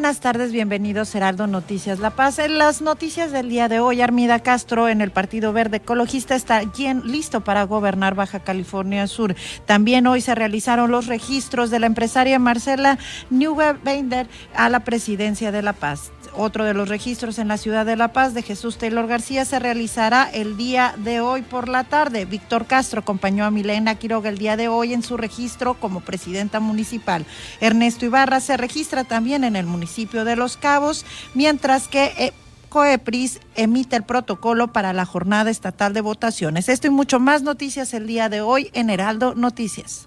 Buenas tardes, bienvenidos Heraldo Noticias La Paz. En las noticias del día de hoy, Armida Castro en el Partido Verde Ecologista está listo para gobernar Baja California Sur. También hoy se realizaron los registros de la empresaria Marcela Neugebender a la presidencia de La Paz. Otro de los registros en la ciudad de La Paz de Jesús Taylor García se realizará el día de hoy por la tarde. Víctor Castro acompañó a Milena Quiroga el día de hoy en su registro como presidenta municipal. Ernesto Ibarra se registra también en el municipio de Los Cabos, mientras que... Eh, COEPRIS emite el protocolo para la jornada estatal de votaciones. Esto y mucho más noticias el día de hoy en Heraldo Noticias.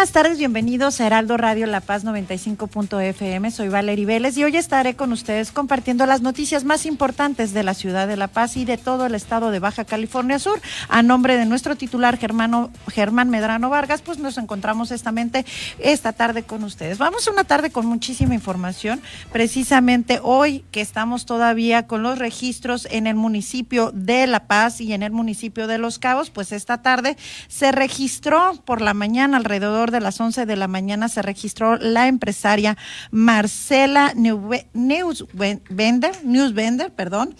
Buenas tardes, bienvenidos a Heraldo Radio La Paz 95.fm. Soy Valerie Vélez y hoy estaré con ustedes compartiendo las noticias más importantes de la ciudad de La Paz y de todo el estado de Baja California Sur. A nombre de nuestro titular Germano, Germán Medrano Vargas, pues nos encontramos esta, esta tarde con ustedes. Vamos a una tarde con muchísima información, precisamente hoy que estamos todavía con los registros en el municipio de La Paz y en el municipio de Los Cabos, pues esta tarde se registró por la mañana alrededor de las 11 de la mañana se registró la empresaria Marcela Newsbender, Newsbender perdón,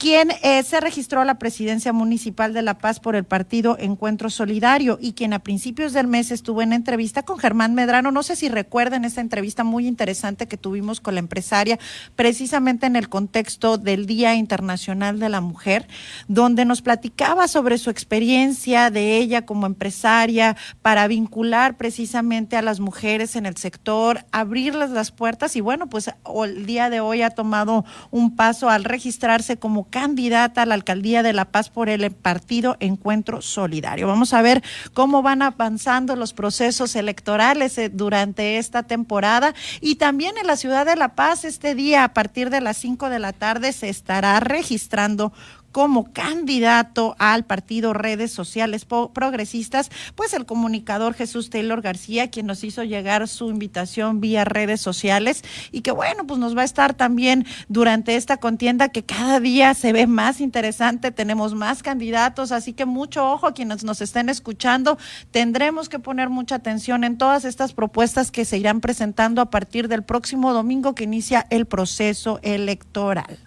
quien eh, se registró a la presidencia municipal de La Paz por el partido Encuentro Solidario y quien a principios del mes estuvo en entrevista con Germán Medrano. No sé si recuerdan esta entrevista muy interesante que tuvimos con la empresaria, precisamente en el contexto del Día Internacional de la Mujer, donde nos platicaba sobre su experiencia de ella como empresaria para vincular precisamente a las mujeres en el sector, abrirles las puertas y bueno, pues el día de hoy ha tomado un paso al registrarse como candidata a la alcaldía de La Paz por el partido Encuentro Solidario. Vamos a ver cómo van avanzando los procesos electorales eh, durante esta temporada y también en la ciudad de La Paz este día a partir de las 5 de la tarde se estará registrando como candidato al partido Redes Sociales Progresistas, pues el comunicador Jesús Taylor García, quien nos hizo llegar su invitación vía redes sociales y que bueno, pues nos va a estar también durante esta contienda que cada día se ve más interesante, tenemos más candidatos, así que mucho ojo a quienes nos estén escuchando, tendremos que poner mucha atención en todas estas propuestas que se irán presentando a partir del próximo domingo que inicia el proceso electoral.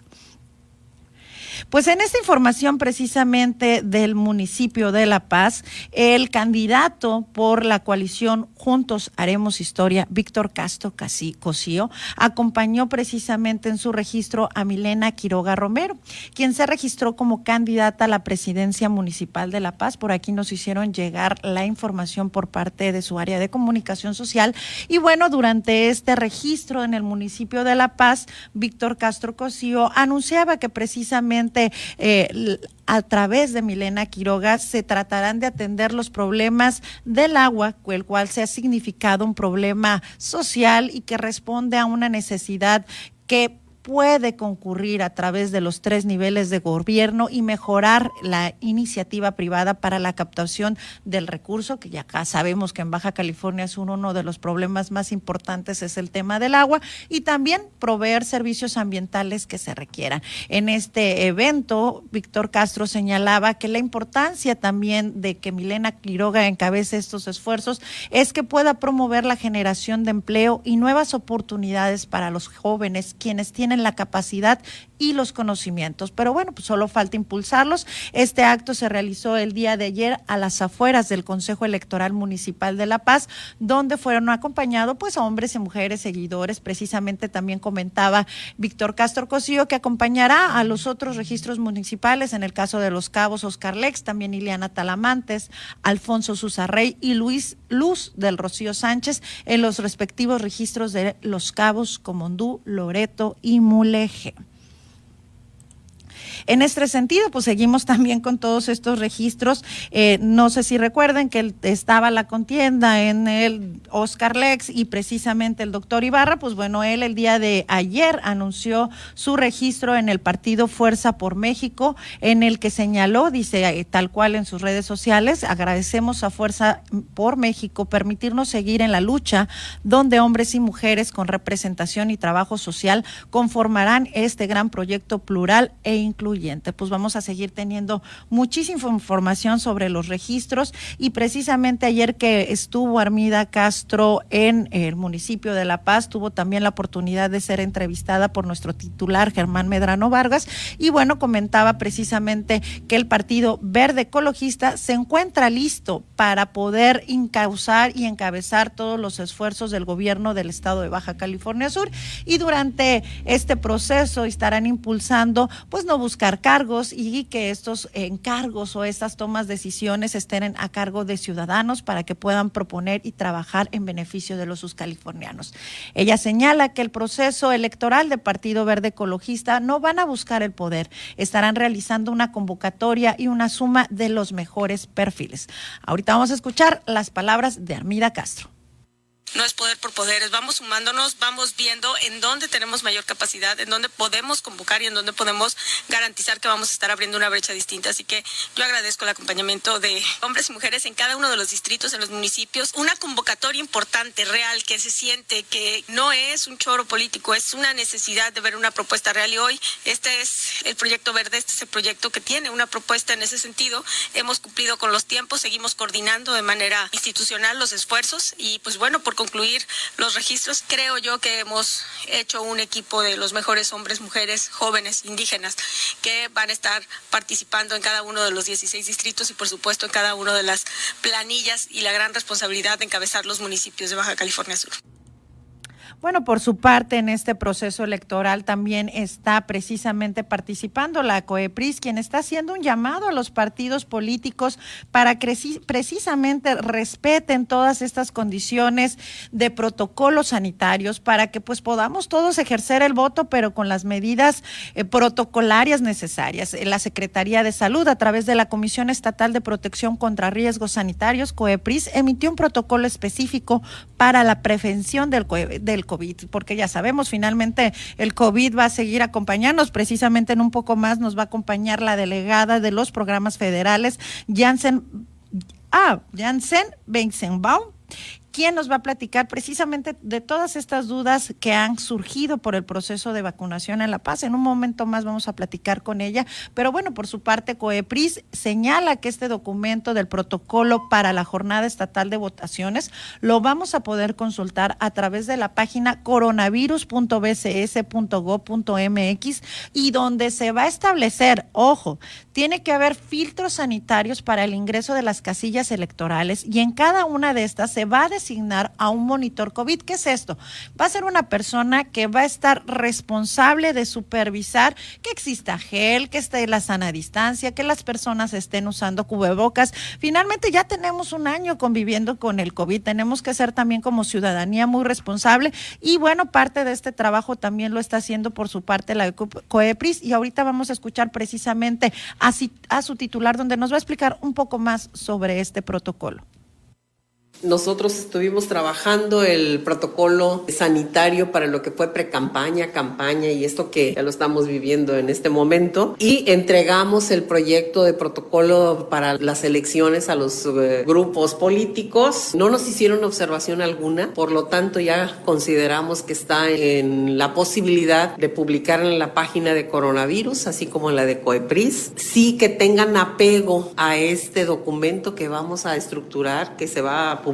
Pues en esta información precisamente del municipio de La Paz, el candidato por la coalición Juntos Haremos Historia, Víctor Castro Cosío, acompañó precisamente en su registro a Milena Quiroga Romero, quien se registró como candidata a la presidencia municipal de La Paz. Por aquí nos hicieron llegar la información por parte de su área de comunicación social. Y bueno, durante este registro en el municipio de La Paz, Víctor Castro Cosío anunciaba que precisamente eh, a través de Milena Quiroga se tratarán de atender los problemas del agua, el cual se ha significado un problema social y que responde a una necesidad que puede concurrir a través de los tres niveles de gobierno y mejorar la iniciativa privada para la captación del recurso, que ya sabemos que en Baja California es uno de los problemas más importantes, es el tema del agua, y también proveer servicios ambientales que se requieran. En este evento, Víctor Castro señalaba que la importancia también de que Milena Quiroga encabece estos esfuerzos es que pueda promover la generación de empleo y nuevas oportunidades para los jóvenes, quienes tienen la capacidad y los conocimientos. Pero bueno, pues solo falta impulsarlos. Este acto se realizó el día de ayer a las afueras del Consejo Electoral Municipal de La Paz, donde fueron acompañados pues hombres y mujeres seguidores. Precisamente también comentaba Víctor Castro Cosío que acompañará a los otros registros municipales, en el caso de Los Cabos, Oscar Lex, también Iliana Talamantes, Alfonso Susarrey y Luis Luz del Rocío Sánchez en los respectivos registros de Los Cabos, Comondú, Loreto y Mulegé. En este sentido, pues seguimos también con todos estos registros. Eh, no sé si recuerden que estaba la contienda en el Oscar Lex y precisamente el doctor Ibarra, pues bueno, él el día de ayer anunció su registro en el partido Fuerza por México, en el que señaló, dice eh, tal cual en sus redes sociales, agradecemos a Fuerza por México permitirnos seguir en la lucha donde hombres y mujeres con representación y trabajo social conformarán este gran proyecto plural e incluyente pues vamos a seguir teniendo muchísima información sobre los registros y precisamente ayer que estuvo Armida Castro en el municipio de La Paz, tuvo también la oportunidad de ser entrevistada por nuestro titular Germán Medrano Vargas. Y bueno, comentaba precisamente que el Partido Verde Ecologista se encuentra listo para poder encauzar y encabezar todos los esfuerzos del gobierno del estado de Baja California Sur. Y durante este proceso estarán impulsando pues no buscar cargos y que estos encargos o estas tomas de decisiones estén a cargo de ciudadanos para que puedan proponer y trabajar en beneficio de los californianos. Ella señala que el proceso electoral del Partido Verde Ecologista no van a buscar el poder, estarán realizando una convocatoria y una suma de los mejores perfiles. Ahorita vamos a escuchar las palabras de Armida Castro no es poder por poderes, vamos sumándonos, vamos viendo en dónde tenemos mayor capacidad, en dónde podemos convocar y en dónde podemos garantizar que vamos a estar abriendo una brecha distinta. Así que yo agradezco el acompañamiento de hombres y mujeres en cada uno de los distritos, en los municipios, una convocatoria importante, real, que se siente que no es un choro político, es una necesidad de ver una propuesta real y hoy este es el proyecto verde, este es el proyecto que tiene una propuesta en ese sentido. Hemos cumplido con los tiempos, seguimos coordinando de manera institucional los esfuerzos y pues bueno, por concluir los registros, creo yo que hemos hecho un equipo de los mejores hombres, mujeres, jóvenes, indígenas, que van a estar participando en cada uno de los 16 distritos y por supuesto en cada una de las planillas y la gran responsabilidad de encabezar los municipios de Baja California Sur. Bueno, por su parte, en este proceso electoral también está precisamente participando la COEPRIS, quien está haciendo un llamado a los partidos políticos para que precisamente respeten todas estas condiciones de protocolos sanitarios para que pues podamos todos ejercer el voto, pero con las medidas eh, protocolarias necesarias. La Secretaría de Salud, a través de la Comisión Estatal de Protección contra Riesgos Sanitarios, COEPRIS, emitió un protocolo específico para la prevención del, del COVID, porque ya sabemos, finalmente el COVID va a seguir acompañándonos, precisamente en un poco más nos va a acompañar la delegada de los programas federales, Janssen, ah, Janssen ¿Quién nos va a platicar precisamente de todas estas dudas que han surgido por el proceso de vacunación en La Paz. En un momento más vamos a platicar con ella, pero bueno, por su parte, COEPRIS señala que este documento del protocolo para la jornada estatal de votaciones lo vamos a poder consultar a través de la página coronavirus.bcs.gov.mx y donde se va a establecer, ojo, tiene que haber filtros sanitarios para el ingreso de las casillas electorales y en cada una de estas se va a designar a un monitor COVID. ¿Qué es esto? Va a ser una persona que va a estar responsable de supervisar que exista gel, que esté la sana distancia, que las personas estén usando cubrebocas. Finalmente ya tenemos un año conviviendo con el COVID, tenemos que ser también como ciudadanía muy responsable y bueno, parte de este trabajo también lo está haciendo por su parte la COEPRIS y ahorita vamos a escuchar precisamente a su titular donde nos va a explicar un poco más sobre este protocolo. Nosotros estuvimos trabajando el protocolo sanitario para lo que fue pre-campaña, campaña y esto que ya lo estamos viviendo en este momento. Y entregamos el proyecto de protocolo para las elecciones a los eh, grupos políticos. No nos hicieron observación alguna, por lo tanto ya consideramos que está en la posibilidad de publicar en la página de coronavirus, así como en la de COEPRIS. Sí que tengan apego a este documento que vamos a estructurar, que se va a publicar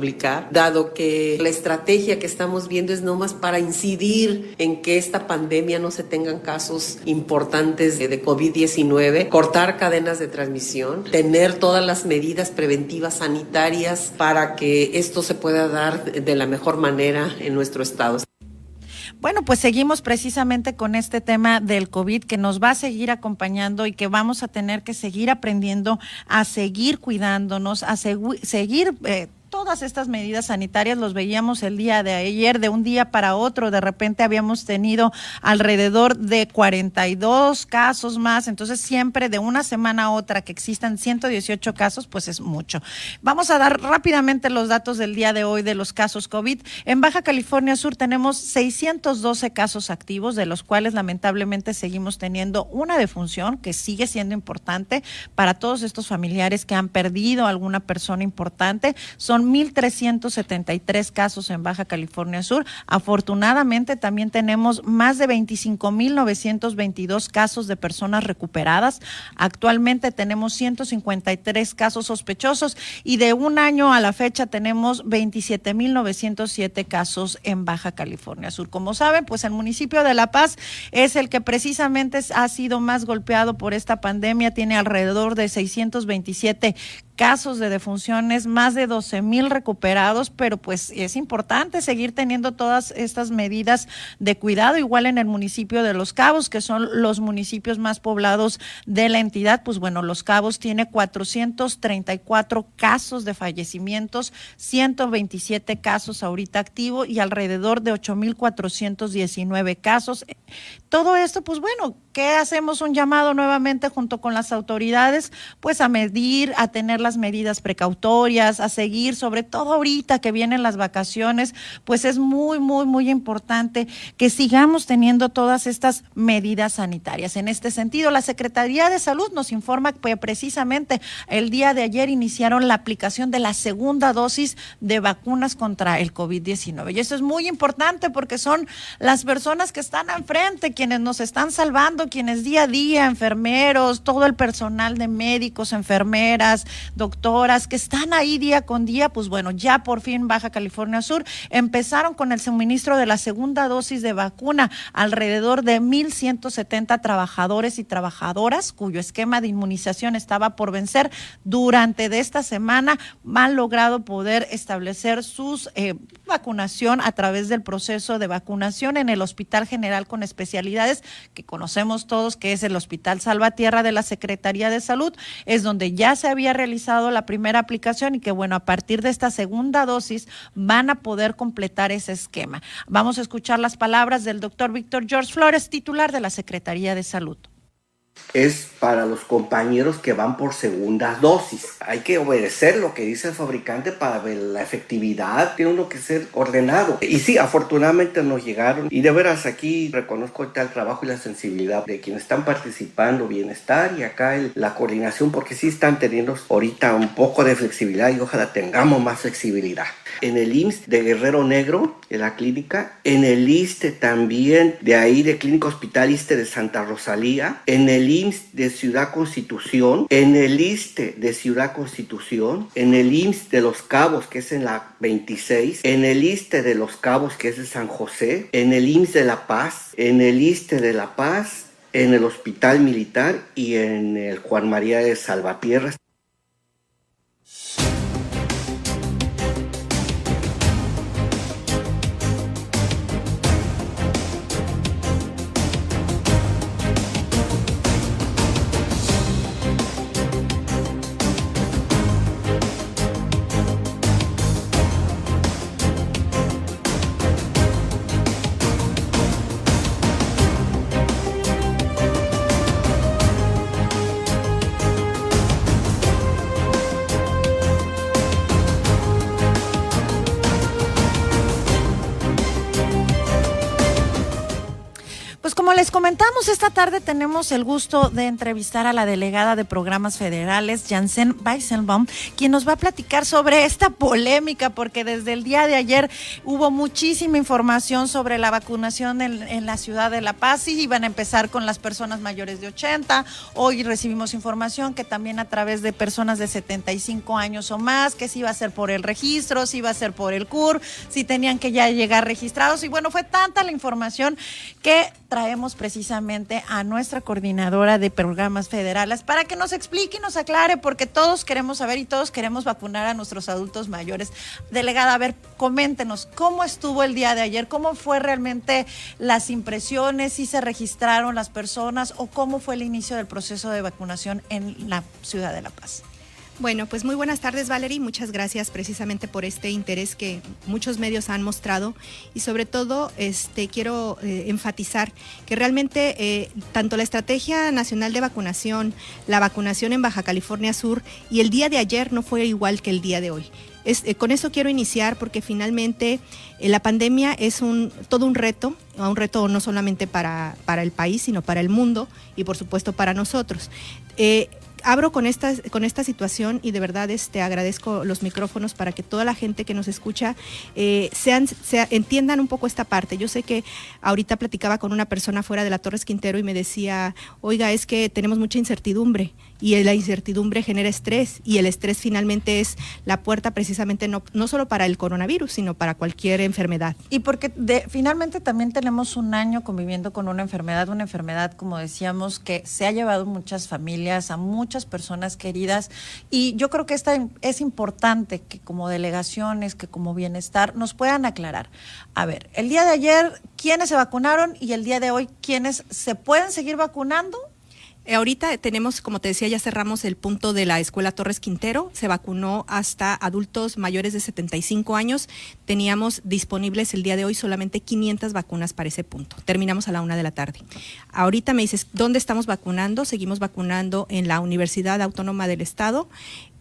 dado que la estrategia que estamos viendo es no más para incidir en que esta pandemia no se tengan casos importantes de COVID-19, cortar cadenas de transmisión, tener todas las medidas preventivas sanitarias para que esto se pueda dar de la mejor manera en nuestro estado. Bueno, pues seguimos precisamente con este tema del COVID que nos va a seguir acompañando y que vamos a tener que seguir aprendiendo a seguir cuidándonos, a seguir eh, todas estas medidas sanitarias los veíamos el día de ayer, de un día para otro, de repente habíamos tenido alrededor de 42 casos más, entonces siempre de una semana a otra que existan 118 casos, pues es mucho. Vamos a dar rápidamente los datos del día de hoy de los casos COVID. En Baja California Sur tenemos 612 casos activos, de los cuales lamentablemente seguimos teniendo una defunción que sigue siendo importante para todos estos familiares que han perdido alguna persona importante. Son 1.373 casos en Baja California Sur. Afortunadamente también tenemos más de 25.922 casos de personas recuperadas. Actualmente tenemos 153 casos sospechosos y de un año a la fecha tenemos 27.907 casos en Baja California Sur. Como saben, pues el municipio de La Paz es el que precisamente ha sido más golpeado por esta pandemia. Tiene alrededor de 627 casos de defunciones, más de 12 mil recuperados, pero pues es importante seguir teniendo todas estas medidas de cuidado, igual en el municipio de Los Cabos, que son los municipios más poblados de la entidad, pues bueno, Los Cabos tiene 434 casos de fallecimientos, 127 casos ahorita activos y alrededor de 8.419 casos. Todo esto, pues bueno, ¿qué hacemos? Un llamado nuevamente junto con las autoridades, pues a medir, a tener las medidas precautorias, a seguir, sobre todo ahorita que vienen las vacaciones, pues es muy, muy, muy importante que sigamos teniendo todas estas medidas sanitarias. En este sentido, la Secretaría de Salud nos informa que precisamente el día de ayer iniciaron la aplicación de la segunda dosis de vacunas contra el COVID-19. Y eso es muy importante porque son las personas que están enfrente, quienes nos están salvando, quienes día a día, enfermeros, todo el personal de médicos, enfermeras, doctoras que están ahí día con día, pues bueno, ya por fin Baja California Sur empezaron con el suministro de la segunda dosis de vacuna, alrededor de 1.170 trabajadores y trabajadoras cuyo esquema de inmunización estaba por vencer durante esta semana, han logrado poder establecer sus eh, vacunación a través del proceso de vacunación en el Hospital General con especialidades que conocemos todos, que es el Hospital Salvatierra de la Secretaría de Salud, es donde ya se había realizado la primera aplicación y que bueno, a partir de esta segunda dosis van a poder completar ese esquema. Vamos a escuchar las palabras del doctor Víctor George Flores, titular de la Secretaría de Salud es para los compañeros que van por segunda dosis. Hay que obedecer lo que dice el fabricante para ver la efectividad. Tiene uno que ser ordenado. Y sí, afortunadamente nos llegaron. Y de veras aquí reconozco el trabajo y la sensibilidad de quienes están participando, bienestar y acá la coordinación, porque sí están teniendo ahorita un poco de flexibilidad y ojalá tengamos más flexibilidad en el IMSS de Guerrero Negro, en la clínica, en el ISTE también, de ahí de Clínica Hospital ISTE de Santa Rosalía, en el IMSS de Ciudad Constitución, en el ISTE de Ciudad Constitución, en el IMSS de Los Cabos, que es en la 26, en el ISTE de Los Cabos, que es de San José, en el IMSS de La Paz, en el ISTE de La Paz, en el Hospital Militar y en el Juan María de Salvatierra. Les comentamos, esta tarde tenemos el gusto de entrevistar a la delegada de programas federales, Janssen Weisselbaum, quien nos va a platicar sobre esta polémica, porque desde el día de ayer hubo muchísima información sobre la vacunación en, la ciudad de La Paz y iban a empezar con las personas mayores de 80. Hoy recibimos información que también a través de personas de 75 años o más, que si iba a ser por el registro, si iba a ser por el CUR, si tenían que ya llegar registrados. Y bueno, fue tanta la información que traemos precisamente a nuestra coordinadora de programas federales para que nos explique y nos aclare, porque todos queremos saber y todos queremos vacunar a nuestros adultos mayores. Delegada, a ver, coméntenos, ¿cómo estuvo el día de ayer? ¿Cómo fue realmente las impresiones? ¿Si se registraron las personas o cómo fue el inicio del proceso de vacunación en la ciudad de La Paz? Bueno, pues muy buenas tardes Valerie, muchas gracias precisamente por este interés que muchos medios han mostrado. Y sobre todo este, quiero eh, enfatizar que realmente eh, tanto la Estrategia Nacional de Vacunación, la vacunación en Baja California Sur y el día de ayer no fue igual que el día de hoy. Eh, con eso quiero iniciar porque finalmente la pandemia es un, todo un reto, un reto no solamente para, para el país, sino para el mundo y por supuesto para nosotros abro con esta, con esta situación y de verdad este, agradezco los micrófonos para que toda la gente que nos escucha eh, sean, entiendan un poco esta parte. Yo sé que ahorita platicaba con una persona fuera de la Torres Quintero y me decía, oiga, es que tenemos mucha incertidumbre y la incertidumbre genera estrés y el estrés finalmente es la puerta precisamente no, no solo para el coronavirus, sino para cualquier enfermedad. Y porque finalmente también tenemos un año conviviendo con una enfermedad, una enfermedad, como decíamos, que se ha llevado muchas familias, a muchas personas queridas y yo creo que esta, es importante que como delegaciones, que como bienestar nos puedan aclarar. A ver, el día de ayer, ¿quiénes se vacunaron y el día de hoy, quiénes se pueden seguir vacunando? Eh, ahorita tenemos, como te decía, ya cerramos el punto de la Escuela Torres Quintero. Se vacunó hasta adultos mayores de 75 años. Teníamos disponibles el día de hoy solamente 500 vacunas para ese punto. Terminamos a la una de la tarde. Ahorita me dices, ¿dónde estamos vacunando? Seguimos vacunando en la Universidad Autónoma del Estado,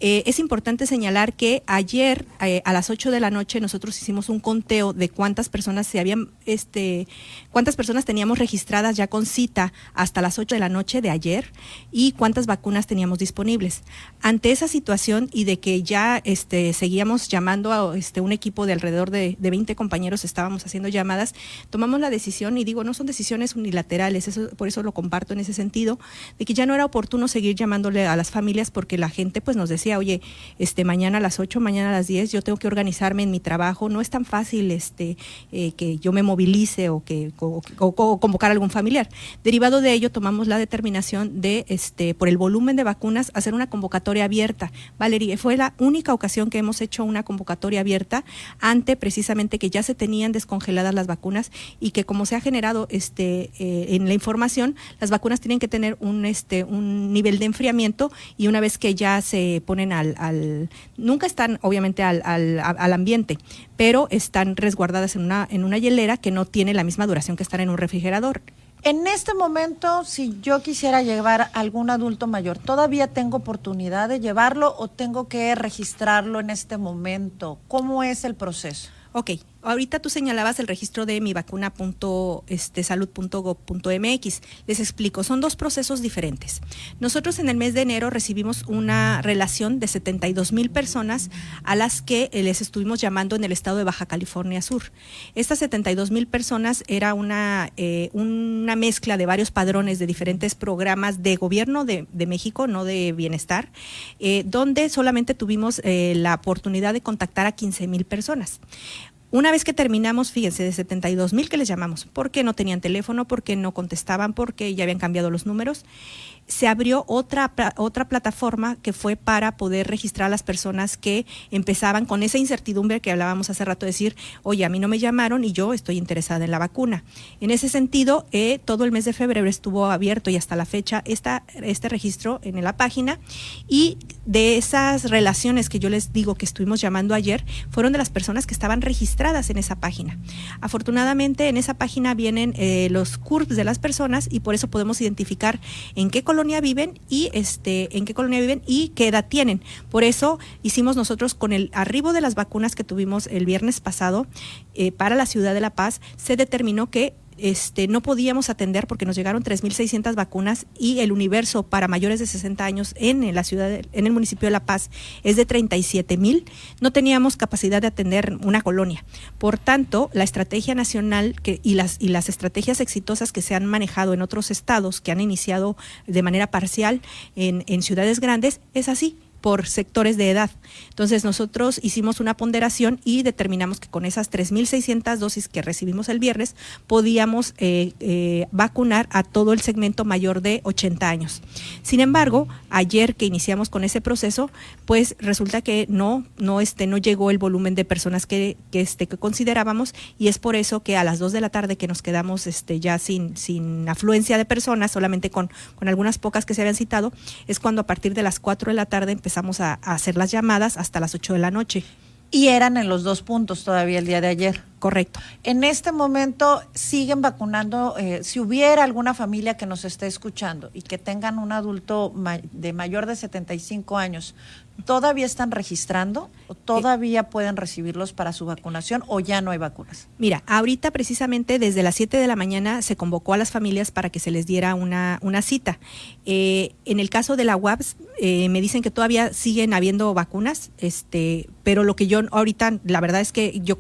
eh, es importante señalar que ayer eh, a las 8 de la noche nosotros hicimos un conteo de cuántas personas se habían, este, cuántas personas teníamos registradas ya con cita hasta las 8 de la noche de ayer y cuántas vacunas teníamos disponibles. Ante esa situación y de que ya este, seguíamos llamando a este, un equipo de alrededor de, de 20 compañeros, estábamos haciendo llamadas, tomamos la decisión y digo, no son decisiones unilaterales, eso, por eso lo comparto en ese sentido, de que ya no era oportuno seguir llamándole a las familias porque la gente pues nos decía, oye, este, mañana a las 8, mañana a las 10, yo tengo que organizarme en mi trabajo, no es tan fácil este, eh, que yo me movilice o, que, convocar a algún familiar. Derivado de ello, tomamos la determinación de, este, por el volumen de vacunas, hacer una convocatoria abierta. Valeria, fue la única ocasión que hemos hecho una convocatoria abierta ante precisamente que ya se tenían descongeladas las vacunas y que como se ha generado este, eh, en la información, las vacunas tienen que tener un, este, un nivel de enfriamiento y una vez que ya se pone al, nunca están obviamente al, al, ambiente, pero están resguardadas en una, en una hielera que no tiene la misma duración que estar en un refrigerador. En este momento, si yo quisiera llevar algún adulto mayor, ¿todavía tengo oportunidad de llevarlo o tengo que registrarlo en este momento? ¿Cómo es el proceso? Ok, ahorita tú señalabas el registro de mi este, salud.gov.mx. Les explico, son dos procesos diferentes. Nosotros en el mes de enero recibimos una relación de 72 mil personas a las que eh, les estuvimos llamando en el estado de Baja California Sur. Estas 72 mil personas era una, eh, una mezcla de varios padrones de diferentes programas de gobierno de, México, no de bienestar, eh, donde solamente tuvimos la oportunidad de contactar a 15 mil personas. Una vez que terminamos, fíjense, de 72 mil que les llamamos, porque no tenían teléfono, porque no contestaban, porque ya habían cambiado los números se abrió otra, otra plataforma que fue para poder registrar a las personas que empezaban con esa incertidumbre que hablábamos hace rato, decir, oye, a mí no me llamaron y yo estoy interesada en la vacuna. En ese sentido, eh, todo el mes de febrero estuvo abierto y hasta la fecha esta, este registro en la página y de esas relaciones que yo les digo que estuvimos llamando ayer, fueron de las personas que estaban registradas en esa página. Afortunadamente, en esa página vienen eh, los CURPS de las personas y por eso podemos identificar en qué color colonia viven y este, en qué colonia viven y qué edad tienen. Por eso hicimos nosotros con el arribo de las vacunas que tuvimos el viernes pasado eh, para la ciudad de La Paz, se determinó que este, no podíamos atender porque nos llegaron 3.600 vacunas y el universo para mayores de 60 años en, la ciudad, en el municipio de La Paz es de 37.000. No teníamos capacidad de atender una colonia. Por tanto, la estrategia nacional que, y, las, y las estrategias exitosas que se han manejado en otros estados, que han iniciado de manera parcial en, en ciudades grandes, es así por sectores de edad. Entonces nosotros hicimos una ponderación y determinamos que con esas 3.600 dosis que recibimos el viernes podíamos eh, eh, vacunar a todo el segmento mayor de 80 años. Sin embargo, ayer que iniciamos con ese proceso, pues resulta que no, no, este, no llegó el volumen de personas que, que, este, que considerábamos y es por eso que a las 2 de la tarde que nos quedamos este, ya sin, sin afluencia de personas, solamente con, con algunas pocas que se habían citado, es cuando a partir de las 4 de la tarde empezamos a, hacer las llamadas hasta las 8 de la noche. Y eran en los dos puntos todavía el día de ayer. Correcto. En este momento siguen vacunando. Eh, si hubiera alguna familia que nos esté escuchando y que tengan un adulto de mayor de 75 años, ¿todavía están registrando o todavía pueden recibirlos para su vacunación o ya no hay vacunas? Mira, ahorita precisamente desde las 7 de la mañana se convocó a las familias para que se les diera una, una cita. Eh, en el caso de la UAPS, eh, me dicen que todavía siguen habiendo vacunas, este, pero lo que yo ahorita, la verdad es que yo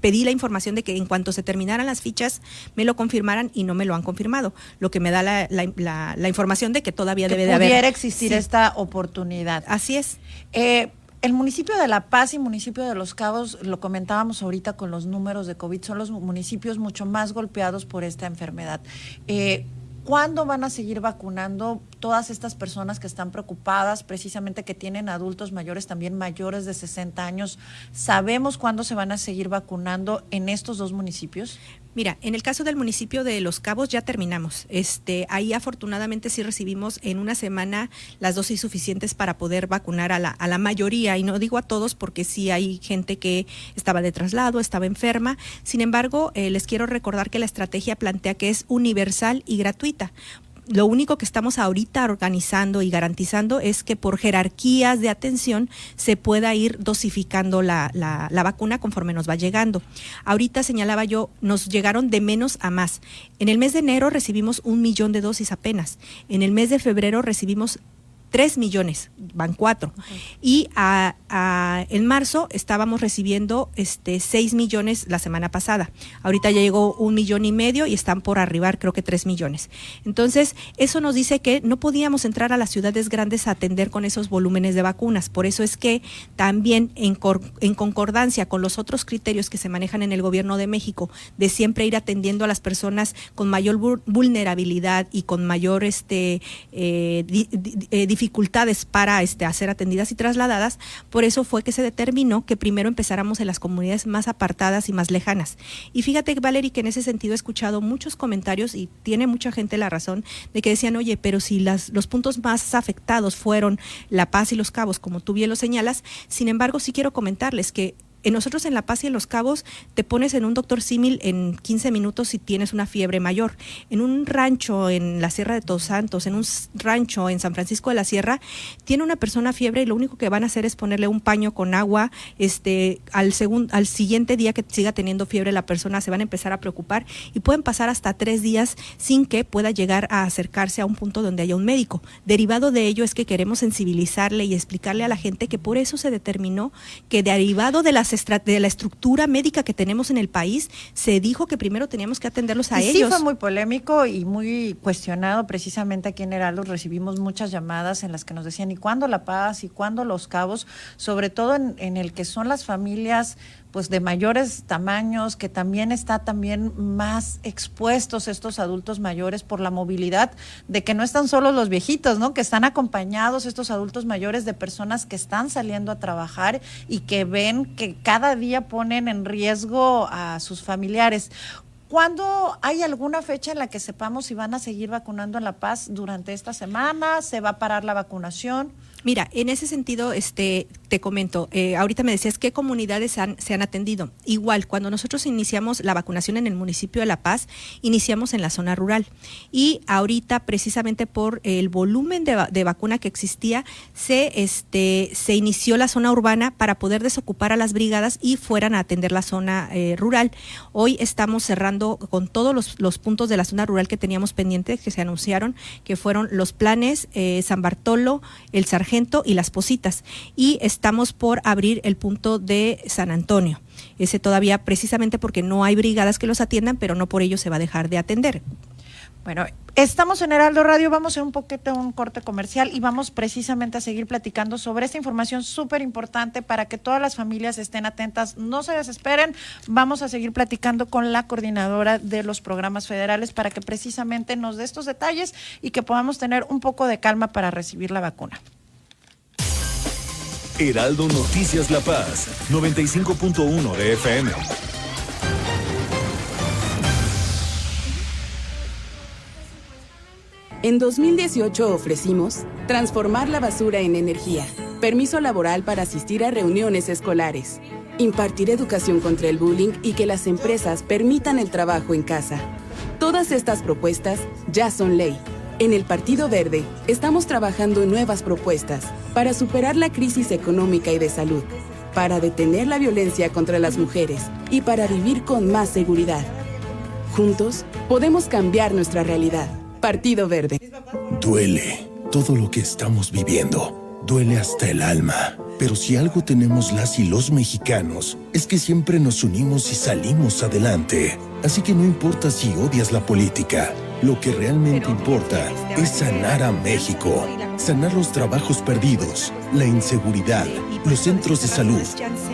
pedí la información de que en cuanto se terminaran las fichas me lo confirmaran y no me lo han confirmado, lo que me da la, la, información de que todavía debe de haber. Pudiera existir esta oportunidad. Así es. Eh, el municipio de La Paz y municipio de Los Cabos, lo comentábamos ahorita con los números de COVID, son los municipios mucho más golpeados por esta enfermedad. Eh, ¿Cuándo van a seguir vacunando todas estas personas que están preocupadas, precisamente que tienen adultos mayores, también mayores de 60 años? ¿Sabemos cuándo se van a seguir vacunando en estos dos municipios? Mira, en el caso del municipio de Los Cabos ya terminamos. Este, ahí afortunadamente sí recibimos en una semana las dosis suficientes para poder vacunar a la, a la mayoría, y no digo a todos porque sí hay gente que estaba de traslado, estaba enferma. Sin embargo, eh, les quiero recordar que la estrategia plantea que es universal y gratuita lo único que estamos ahorita organizando y garantizando es que por jerarquías de atención se pueda ir dosificando la, la, vacuna conforme nos va llegando. Ahorita señalaba yo, nos llegaron de menos a más. En el mes de enero recibimos un millón de dosis apenas. En el mes de febrero recibimos 3 millones, van 4. Y a, en marzo estábamos recibiendo este 6 millones la semana pasada. Ahorita ya llegó un millón y medio y están por arribar creo que 3 millones. Entonces, eso nos dice que no podíamos entrar a las ciudades grandes a atender con esos volúmenes de vacunas. Por eso es que también en, en concordancia con los otros criterios que se manejan en el gobierno de México, de siempre ir atendiendo a las personas con mayor vulnerabilidad y con mayor este, eh, eh dificultades para este, hacer atendidas y trasladadas, por eso fue que se determinó que primero empezáramos en las comunidades más apartadas y más lejanas. Y fíjate, Valerie, que en ese sentido he escuchado muchos comentarios y tiene mucha gente la razón de que decían, oye, pero si las, los puntos más afectados fueron La Paz y Los Cabos, como tú bien lo señalas, sin embargo, sí quiero comentarles que nosotros en La Paz y en Los Cabos te pones en un doctor símil en 15 minutos si tienes una fiebre mayor. En un rancho en la Sierra de Todos Santos, en un rancho en San Francisco de la Sierra, tiene una persona fiebre y lo único que van a hacer es ponerle un paño con agua. Este, al, al siguiente día que siga teniendo fiebre la persona se van a empezar a preocupar y pueden pasar hasta tres días sin que pueda llegar a acercarse a un punto donde haya un médico. Derivado de ello es que queremos sensibilizarle y explicarle a la gente que por eso se determinó que derivado de las de la estructura médica que tenemos en el país, se dijo que primero teníamos que atenderlos a ellos. Sí, fue muy polémico y muy cuestionado. Precisamente aquí en Heraldo recibimos muchas llamadas en las que nos decían, ¿y cuándo La Paz? ¿Y cuándo Los Cabos? Sobre todo en, en el que son las familias pues de mayores tamaños, que también está también más expuestos estos adultos mayores por la movilidad, de que no están solo los viejitos, ¿no? Que están acompañados estos adultos mayores de personas que están saliendo a trabajar y que ven que cada día ponen en riesgo a sus familiares. ¿Cuándo hay alguna fecha en la que sepamos si van a seguir vacunando en La Paz durante esta semana? ¿Se va a parar la vacunación? Mira, en ese sentido, este, te comento, eh, ahorita me decías qué comunidades se han atendido. Igual, cuando nosotros iniciamos la vacunación en el municipio de La Paz, iniciamos en la zona rural. Y ahorita, precisamente por el volumen de, vacuna que existía, se, este, se inició la zona urbana para poder desocupar a las brigadas y fueran a atender la zona eh, rural. Hoy estamos cerrando con todos los, los, puntos de la zona rural que teníamos pendientes, que se anunciaron, que fueron los planes eh, San Bartolo, el Sargento, y Las Positas. Y estamos por abrir el punto de San Antonio. Ese todavía precisamente porque no hay brigadas que los atiendan, pero no por ello se va a dejar de atender. Bueno, estamos en Heraldo Radio, vamos a un poquito un corte comercial y vamos precisamente a seguir platicando sobre esta información súper importante para que todas las familias estén atentas, no se desesperen, vamos a seguir platicando con la coordinadora de los programas federales para que precisamente nos dé estos detalles y que podamos tener un poco de calma para recibir la vacuna. Heraldo Noticias La Paz, 95.1 de FM. En 2018 ofrecimos transformar la basura en energía, permiso laboral para asistir a reuniones escolares, impartir educación contra el bullying y que las empresas permitan el trabajo en casa. Todas estas propuestas ya son ley en el Partido Verde estamos trabajando en nuevas propuestas para superar la crisis económica y de salud, para detener la violencia contra las mujeres y para vivir con más seguridad. Juntos podemos cambiar nuestra realidad. Partido Verde. Duele todo lo que estamos viviendo. Duele hasta el alma. Pero si algo tenemos las y los mexicanos, es que siempre nos unimos y salimos adelante. Así que no importa si odias la política lo que realmente importa es sanar a México, sanar los trabajos perdidos, la inseguridad, los centros de salud.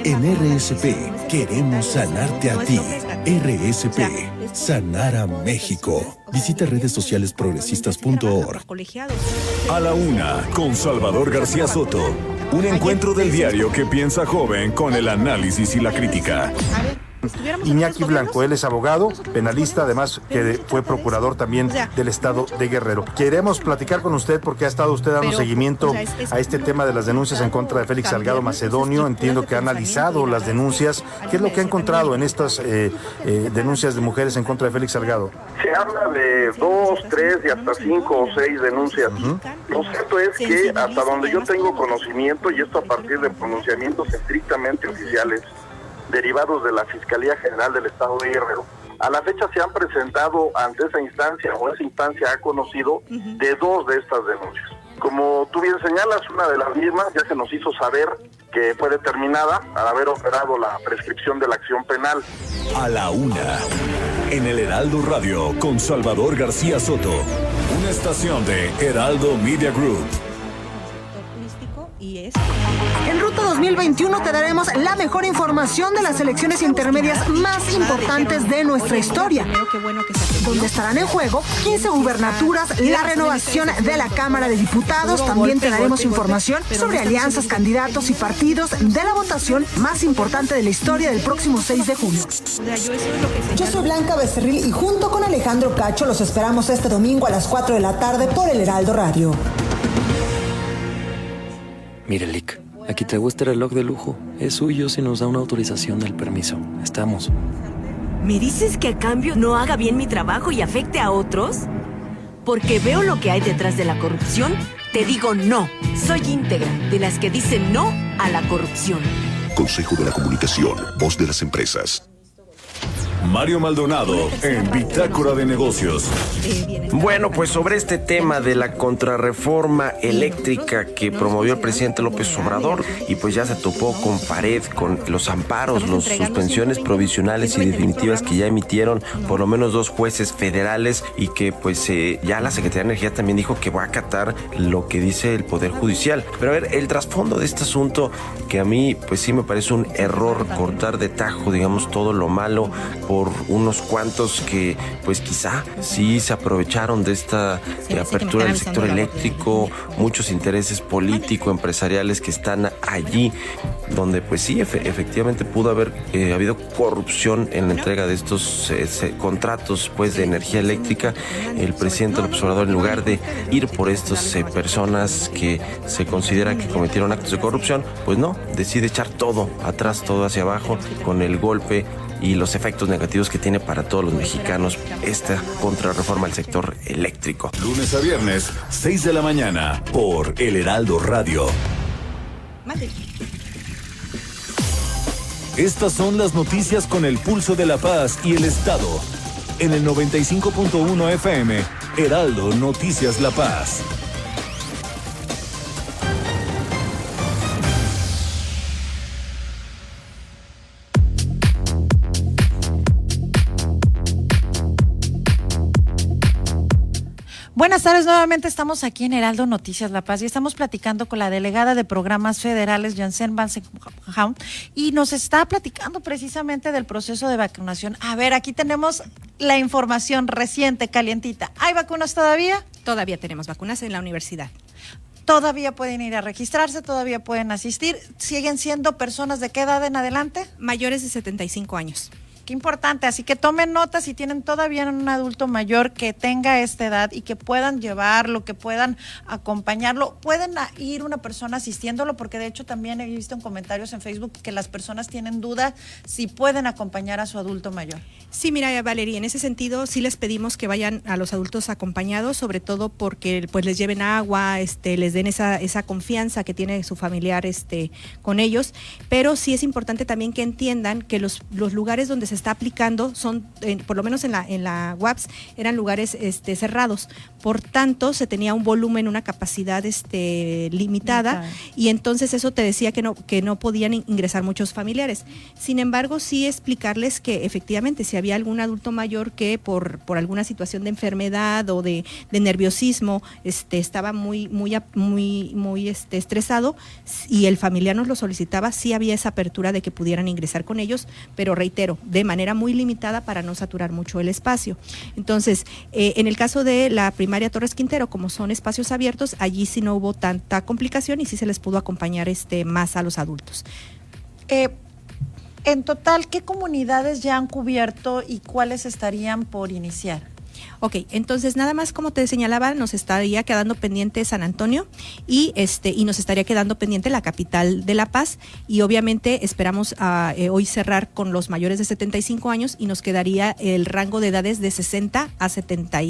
En RSP queremos sanarte a ti. RSP, sanar a México. Visita redes sociales progresistas.org. A la una, con Salvador García Soto. Un encuentro del diario que piensa joven con el análisis y la crítica. Iñaki Blanco, él es abogado, penalista, además que fue procurador también del estado de Guerrero. Queremos platicar con usted porque ha estado usted dando seguimiento a este tema de las denuncias en contra de Félix Salgado Macedonio. Entiendo que ha analizado las denuncias. ¿Qué es lo que ha encontrado en estas eh, eh, denuncias de mujeres en contra de Félix Salgado? Se habla de dos, tres y hasta cinco o seis denuncias. Lo cierto es que hasta donde yo tengo conocimiento, y esto a partir de pronunciamientos estrictamente oficiales, derivados de la Fiscalía General del Estado de Guerrero. A la fecha se han presentado ante esa instancia o esa instancia ha conocido de dos de estas denuncias. Como tú bien señalas, una de las mismas ya se nos hizo saber que fue determinada al haber operado la prescripción de la acción penal. A la una, en el Heraldo Radio con Salvador García Soto, una estación de Heraldo Media Group. En Ruta 2021 te daremos la mejor información de las elecciones intermedias más importantes de nuestra historia, donde estarán en juego 15 gubernaturas, la renovación de la Cámara de Diputados. También te daremos información sobre alianzas, candidatos y partidos de la votación más importante de la historia del próximo 6 de junio. Yo soy Blanca Becerril y junto con Alejandro Cacho los esperamos este domingo a las 4 de la tarde por el Heraldo Radio. Mire, Lick, aquí traigo este reloj de lujo. Es suyo si nos da una autorización del permiso. Estamos. ¿Me dices que a cambio no haga bien mi trabajo y afecte a otros? Porque veo lo que hay detrás de la corrupción, te digo no. Soy íntegra, de las que dicen no a la corrupción. Consejo de la Comunicación, voz de las empresas. Mario Maldonado en Bitácora de Negocios. Bueno, pues sobre este tema de la contrarreforma eléctrica que promovió el presidente López Obrador y pues ya se topó con pared, con los amparos, las suspensiones provisionales y definitivas que ya emitieron por lo menos dos jueces federales y que pues eh, ya la Secretaría de Energía también dijo que va a acatar lo que dice el Poder Judicial. Pero a ver, el trasfondo de este asunto que a mí pues sí me parece un error cortar de tajo, digamos, todo lo malo por unos cuantos que pues quizá sí se aprovecharon de esta apertura del sector eléctrico, muchos intereses político, empresariales que están allí. donde pues sí, efectivamente pudo haber eh, habido corrupción en la entrega de estos eh, contratos pues de energía eléctrica. El presidente López Obrador, en lugar de ir por estas eh, personas que se considera que cometieron actos de corrupción, pues no, decide echar todo atrás, todo hacia abajo, con el golpe y los efectos negativos que tiene para todos los mexicanos esta contrarreforma al sector eléctrico. Lunes a viernes, 6 de la mañana, por El Heraldo Radio. Estas son las noticias con el pulso de la paz y el Estado. En el 95.1 FM, Heraldo Noticias La Paz. Buenas tardes, nuevamente estamos aquí en Heraldo Noticias La Paz y estamos platicando con la delegada de programas federales, Janssen Bansenhaum, y nos está platicando precisamente del proceso de vacunación. A ver, aquí tenemos la información reciente, calientita. ¿Hay vacunas todavía? Todavía tenemos vacunas en la universidad todavía pueden ir a registrarse, todavía pueden asistir. ¿Siguen siendo personas de qué edad en adelante? Mayores de 75 años. Qué importante. Así que tomen nota si tienen todavía un adulto mayor que tenga esta edad y que puedan llevarlo, que puedan acompañarlo. Pueden ir una persona asistiéndolo, porque de hecho también he visto en comentarios en Facebook que las personas tienen duda si pueden acompañar a su adulto mayor. Sí, mira, Valeria, en ese sentido sí les pedimos que vayan a los adultos acompañados, sobre todo porque pues les lleven agua, este, les den esa, esa confianza que tiene su familiar este, con ellos. Pero sí es importante también que entiendan que los, los lugares donde se está aplicando son, por lo menos en la, en la WAPS, eran lugares este, cerrados. Por tanto, se tenía un volumen, una capacidad este, limitada y entonces eso te decía que no, que no podían ingresar muchos familiares. Sin embargo, sí explicarles que efectivamente si había algún adulto mayor que por, por alguna situación de enfermedad o de, nerviosismo este, estaba muy, muy, muy, muy este, estresado y el familiar nos lo solicitaba, sí había esa apertura de que pudieran ingresar con ellos, pero reitero, de manera muy limitada para no saturar mucho el espacio. Entonces, eh, en el caso de la primaria Torres Quintero, como son espacios abiertos, allí sí no hubo tanta complicación y sí se les pudo acompañar este, más a los adultos. Eh, en total, ¿qué comunidades ya han cubierto y cuáles estarían por iniciar? Ok, entonces nada más como te señalaba, nos estaría quedando pendiente San Antonio y este y nos estaría quedando pendiente la capital de La Paz y obviamente esperamos a, eh, hoy cerrar con los mayores de 75 años y nos quedaría el rango de edades de 60 a 70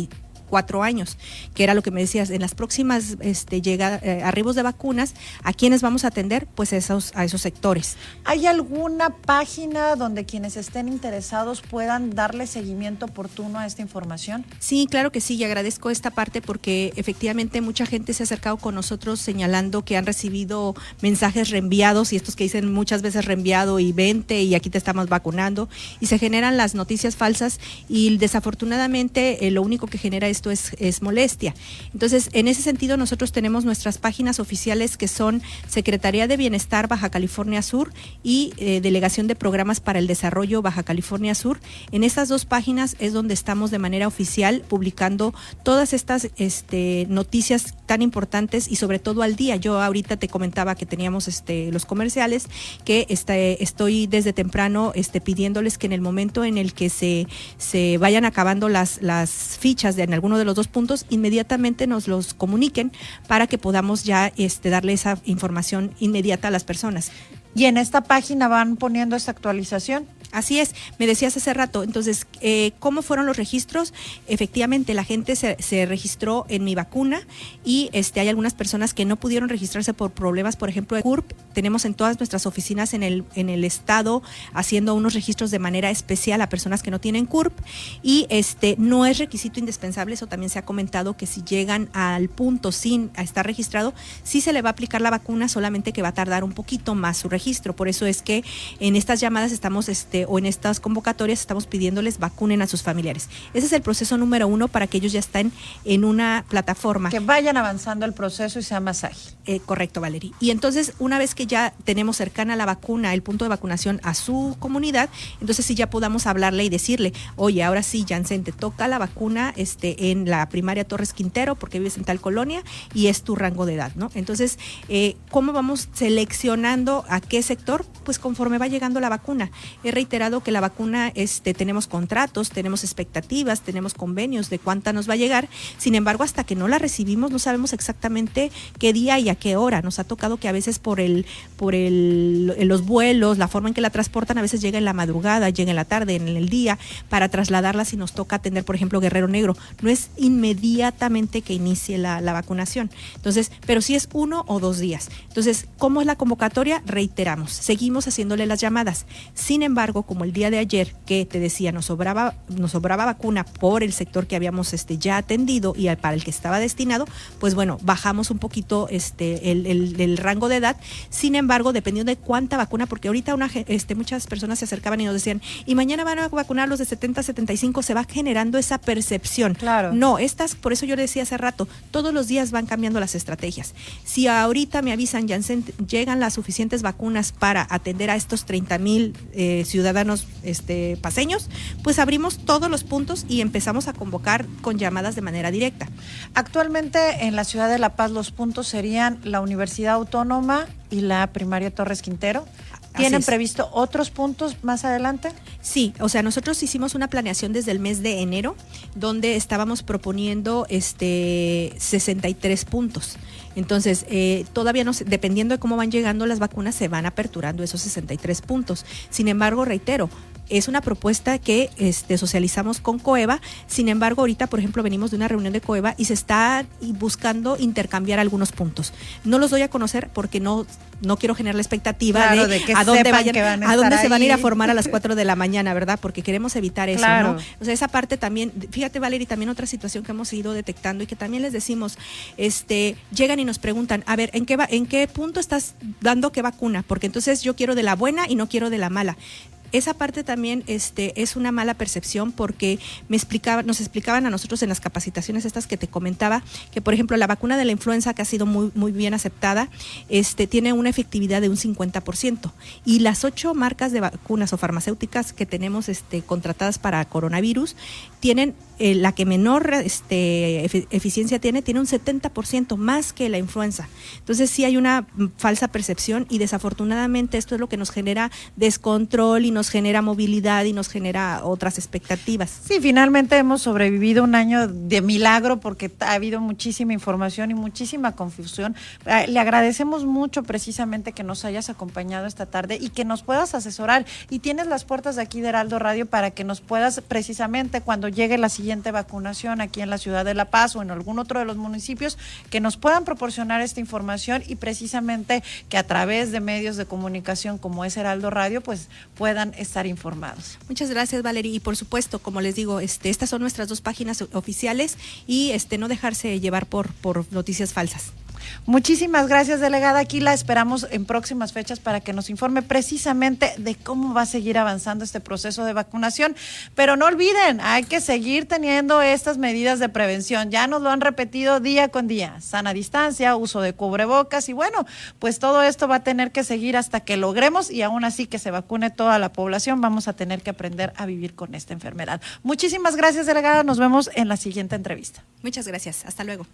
cuatro años, que era lo que me decías, en las próximas este, llega, eh, arribos de vacunas, ¿a quiénes vamos a atender? Pues esos, a esos sectores. ¿Hay alguna página donde quienes estén interesados puedan darle seguimiento oportuno a esta información? Sí, claro que sí, y agradezco esta parte porque efectivamente mucha gente se ha acercado con nosotros señalando que han recibido mensajes reenviados y estos que dicen muchas veces reenviado y vente y aquí te estamos vacunando y se generan las noticias falsas y desafortunadamente eh, lo único que genera es esto es, molestia. Entonces, en ese sentido, nosotros tenemos nuestras páginas oficiales que son Secretaría de Bienestar Baja California Sur y eh, Delegación de Programas para el Desarrollo Baja California Sur. En estas dos páginas es donde estamos de manera oficial publicando todas estas este, noticias tan importantes y sobre todo al día. Yo ahorita te comentaba que teníamos este, los comerciales, que este, estoy desde temprano este, pidiéndoles que en el momento en el que se, se vayan acabando las, las fichas de en algún uno de los dos puntos, inmediatamente nos los comuniquen para que podamos ya este, darle esa información inmediata a las personas. ¿Y en esta página van poniendo esta actualización? Así es, me decías hace rato, entonces, eh, ¿cómo fueron los registros? Efectivamente, la gente se, se, registró en mi vacuna y este, hay algunas personas que no pudieron registrarse por problemas, por ejemplo, de CURP. Tenemos en todas nuestras oficinas en el, en el estado haciendo unos registros de manera especial a personas que no tienen CURP y este, no es requisito indispensable, eso también se ha comentado que si llegan al punto sin estar registrado, sí se le va a aplicar la vacuna, solamente que va a tardar un poquito más su registro. Por eso es que en estas llamadas estamos... Este, este, o en estas convocatorias estamos pidiéndoles vacunen a sus familiares. Ese es el proceso número uno para que ellos ya estén en una plataforma. Que vayan avanzando el proceso y sea más ágil. Eh, correcto, Valerie. Y entonces, una vez que ya tenemos cercana la vacuna, el punto de vacunación a su comunidad, entonces sí ya podamos hablarle y decirle, oye, ahora sí, Janssen, te toca la vacuna este, en la primaria Torres Quintero porque vives en tal colonia y es tu rango de edad, ¿no? Entonces, eh, ¿cómo vamos seleccionando a qué sector? Pues conforme va llegando la vacuna. He reiterado que la vacuna, este, tenemos contratos, tenemos expectativas, tenemos convenios de cuánta nos va a llegar. Sin embargo, hasta que no la recibimos, no sabemos exactamente qué día y a qué hora. Nos ha tocado que a veces por el, por el, los vuelos, la forma en que la transportan, a veces llega en la madrugada, llega en la tarde, en el día, para trasladarla si nos toca atender, por ejemplo, Guerrero Negro. No es inmediatamente que inicie la, la vacunación. Entonces, pero sí es uno o dos días. Entonces, ¿cómo es la convocatoria? Reiteramos, seguimos haciéndole las llamadas. Sin embargo, como el día de ayer que te decía, nos sobraba, nos sobraba vacuna por el sector que habíamos este, ya atendido y para el que estaba destinado, pues bueno, bajamos un poquito este, el, rango de edad. Sin embargo, dependiendo de cuánta vacuna, porque ahorita una, este, muchas personas se acercaban y nos decían, y mañana van a vacunar los de 70 75, se va generando esa percepción. Claro. No, estas, por eso yo le decía hace rato, todos los días van cambiando las estrategias. Si ahorita me avisan, Janssen, llegan las suficientes vacunas para atender a estos 30 mil eh, ciudadanos este, paseños, pues abrimos todos los puntos y empezamos a convocar con llamadas de manera directa. Actualmente en la ciudad de La Paz los puntos serían la Universidad Autónoma y la primaria Torres Quintero. ¿Tienen previsto otros puntos más adelante? Sí, o sea, nosotros hicimos una planeación desde el mes de enero donde estábamos proponiendo este 63 puntos. Entonces, eh, todavía no, dependiendo de cómo van llegando las vacunas, se van aperturando esos 63 puntos. Sin embargo, reitero, es una propuesta que este, socializamos con Coeva. Sin embargo, ahorita, por ejemplo, venimos de una reunión de Coeva y se está buscando intercambiar algunos puntos. No los doy a conocer porque no, no quiero generar la expectativa de, a dónde, vayan, a, dónde se van a ir a formar a las 4 de la mañana, ¿verdad? Porque queremos evitar eso, ¿no? O sea, esa parte también, fíjate, Valeria, también otra situación que hemos ido detectando y que también les decimos, este, llegan y nos preguntan, a ver, ¿en qué, va, en qué punto estás dando qué vacuna? Porque entonces yo quiero de la buena y no quiero de la mala esa parte también este, es una mala percepción porque me explicaba, nos explicaban a nosotros en las capacitaciones estas que te comentaba, que por ejemplo la vacuna de la influenza que ha sido muy, muy bien aceptada, este, tiene una efectividad de un 50%. Y las ocho marcas de vacunas o farmacéuticas que tenemos este, contratadas para coronavirus tienen eh, la que menor este, eficiencia tiene, tiene un 70% más que la influenza. Entonces sí hay una falsa percepción y desafortunadamente esto es lo que nos genera descontrol y nos genera movilidad y nos genera otras expectativas. Sí, finalmente hemos sobrevivido un año de milagro porque ha habido muchísima información y muchísima confusión. Ah, le agradecemos mucho precisamente que nos hayas acompañado esta tarde y que nos puedas asesorar. Y tienes las puertas de aquí de Heraldo Radio para que nos puedas precisamente cuando llegue la siguiente vacunación aquí en la ciudad de La Paz o en algún otro de los municipios, que nos puedan proporcionar esta información y precisamente que a través de medios de comunicación como es Heraldo Radio, pues puedan estar informados. Muchas gracias, Valeria. Y por supuesto, como les digo, este, estas son nuestras dos páginas oficiales y este, no dejarse llevar por, por noticias falsas. Muchísimas gracias, delegada. Aquí la esperamos en próximas fechas para que nos informe precisamente de cómo va a seguir avanzando este proceso de vacunación. Pero no olviden, hay que seguir teniendo estas medidas de prevención. Ya nos lo han repetido día con día. Sana distancia, uso de cubrebocas y bueno, pues todo esto va a tener que seguir hasta que logremos y aún así que se vacune toda la población. Vamos a tener que aprender a vivir con esta enfermedad. Muchísimas gracias, delegada. Nos vemos en la siguiente entrevista. Muchas gracias. Hasta luego.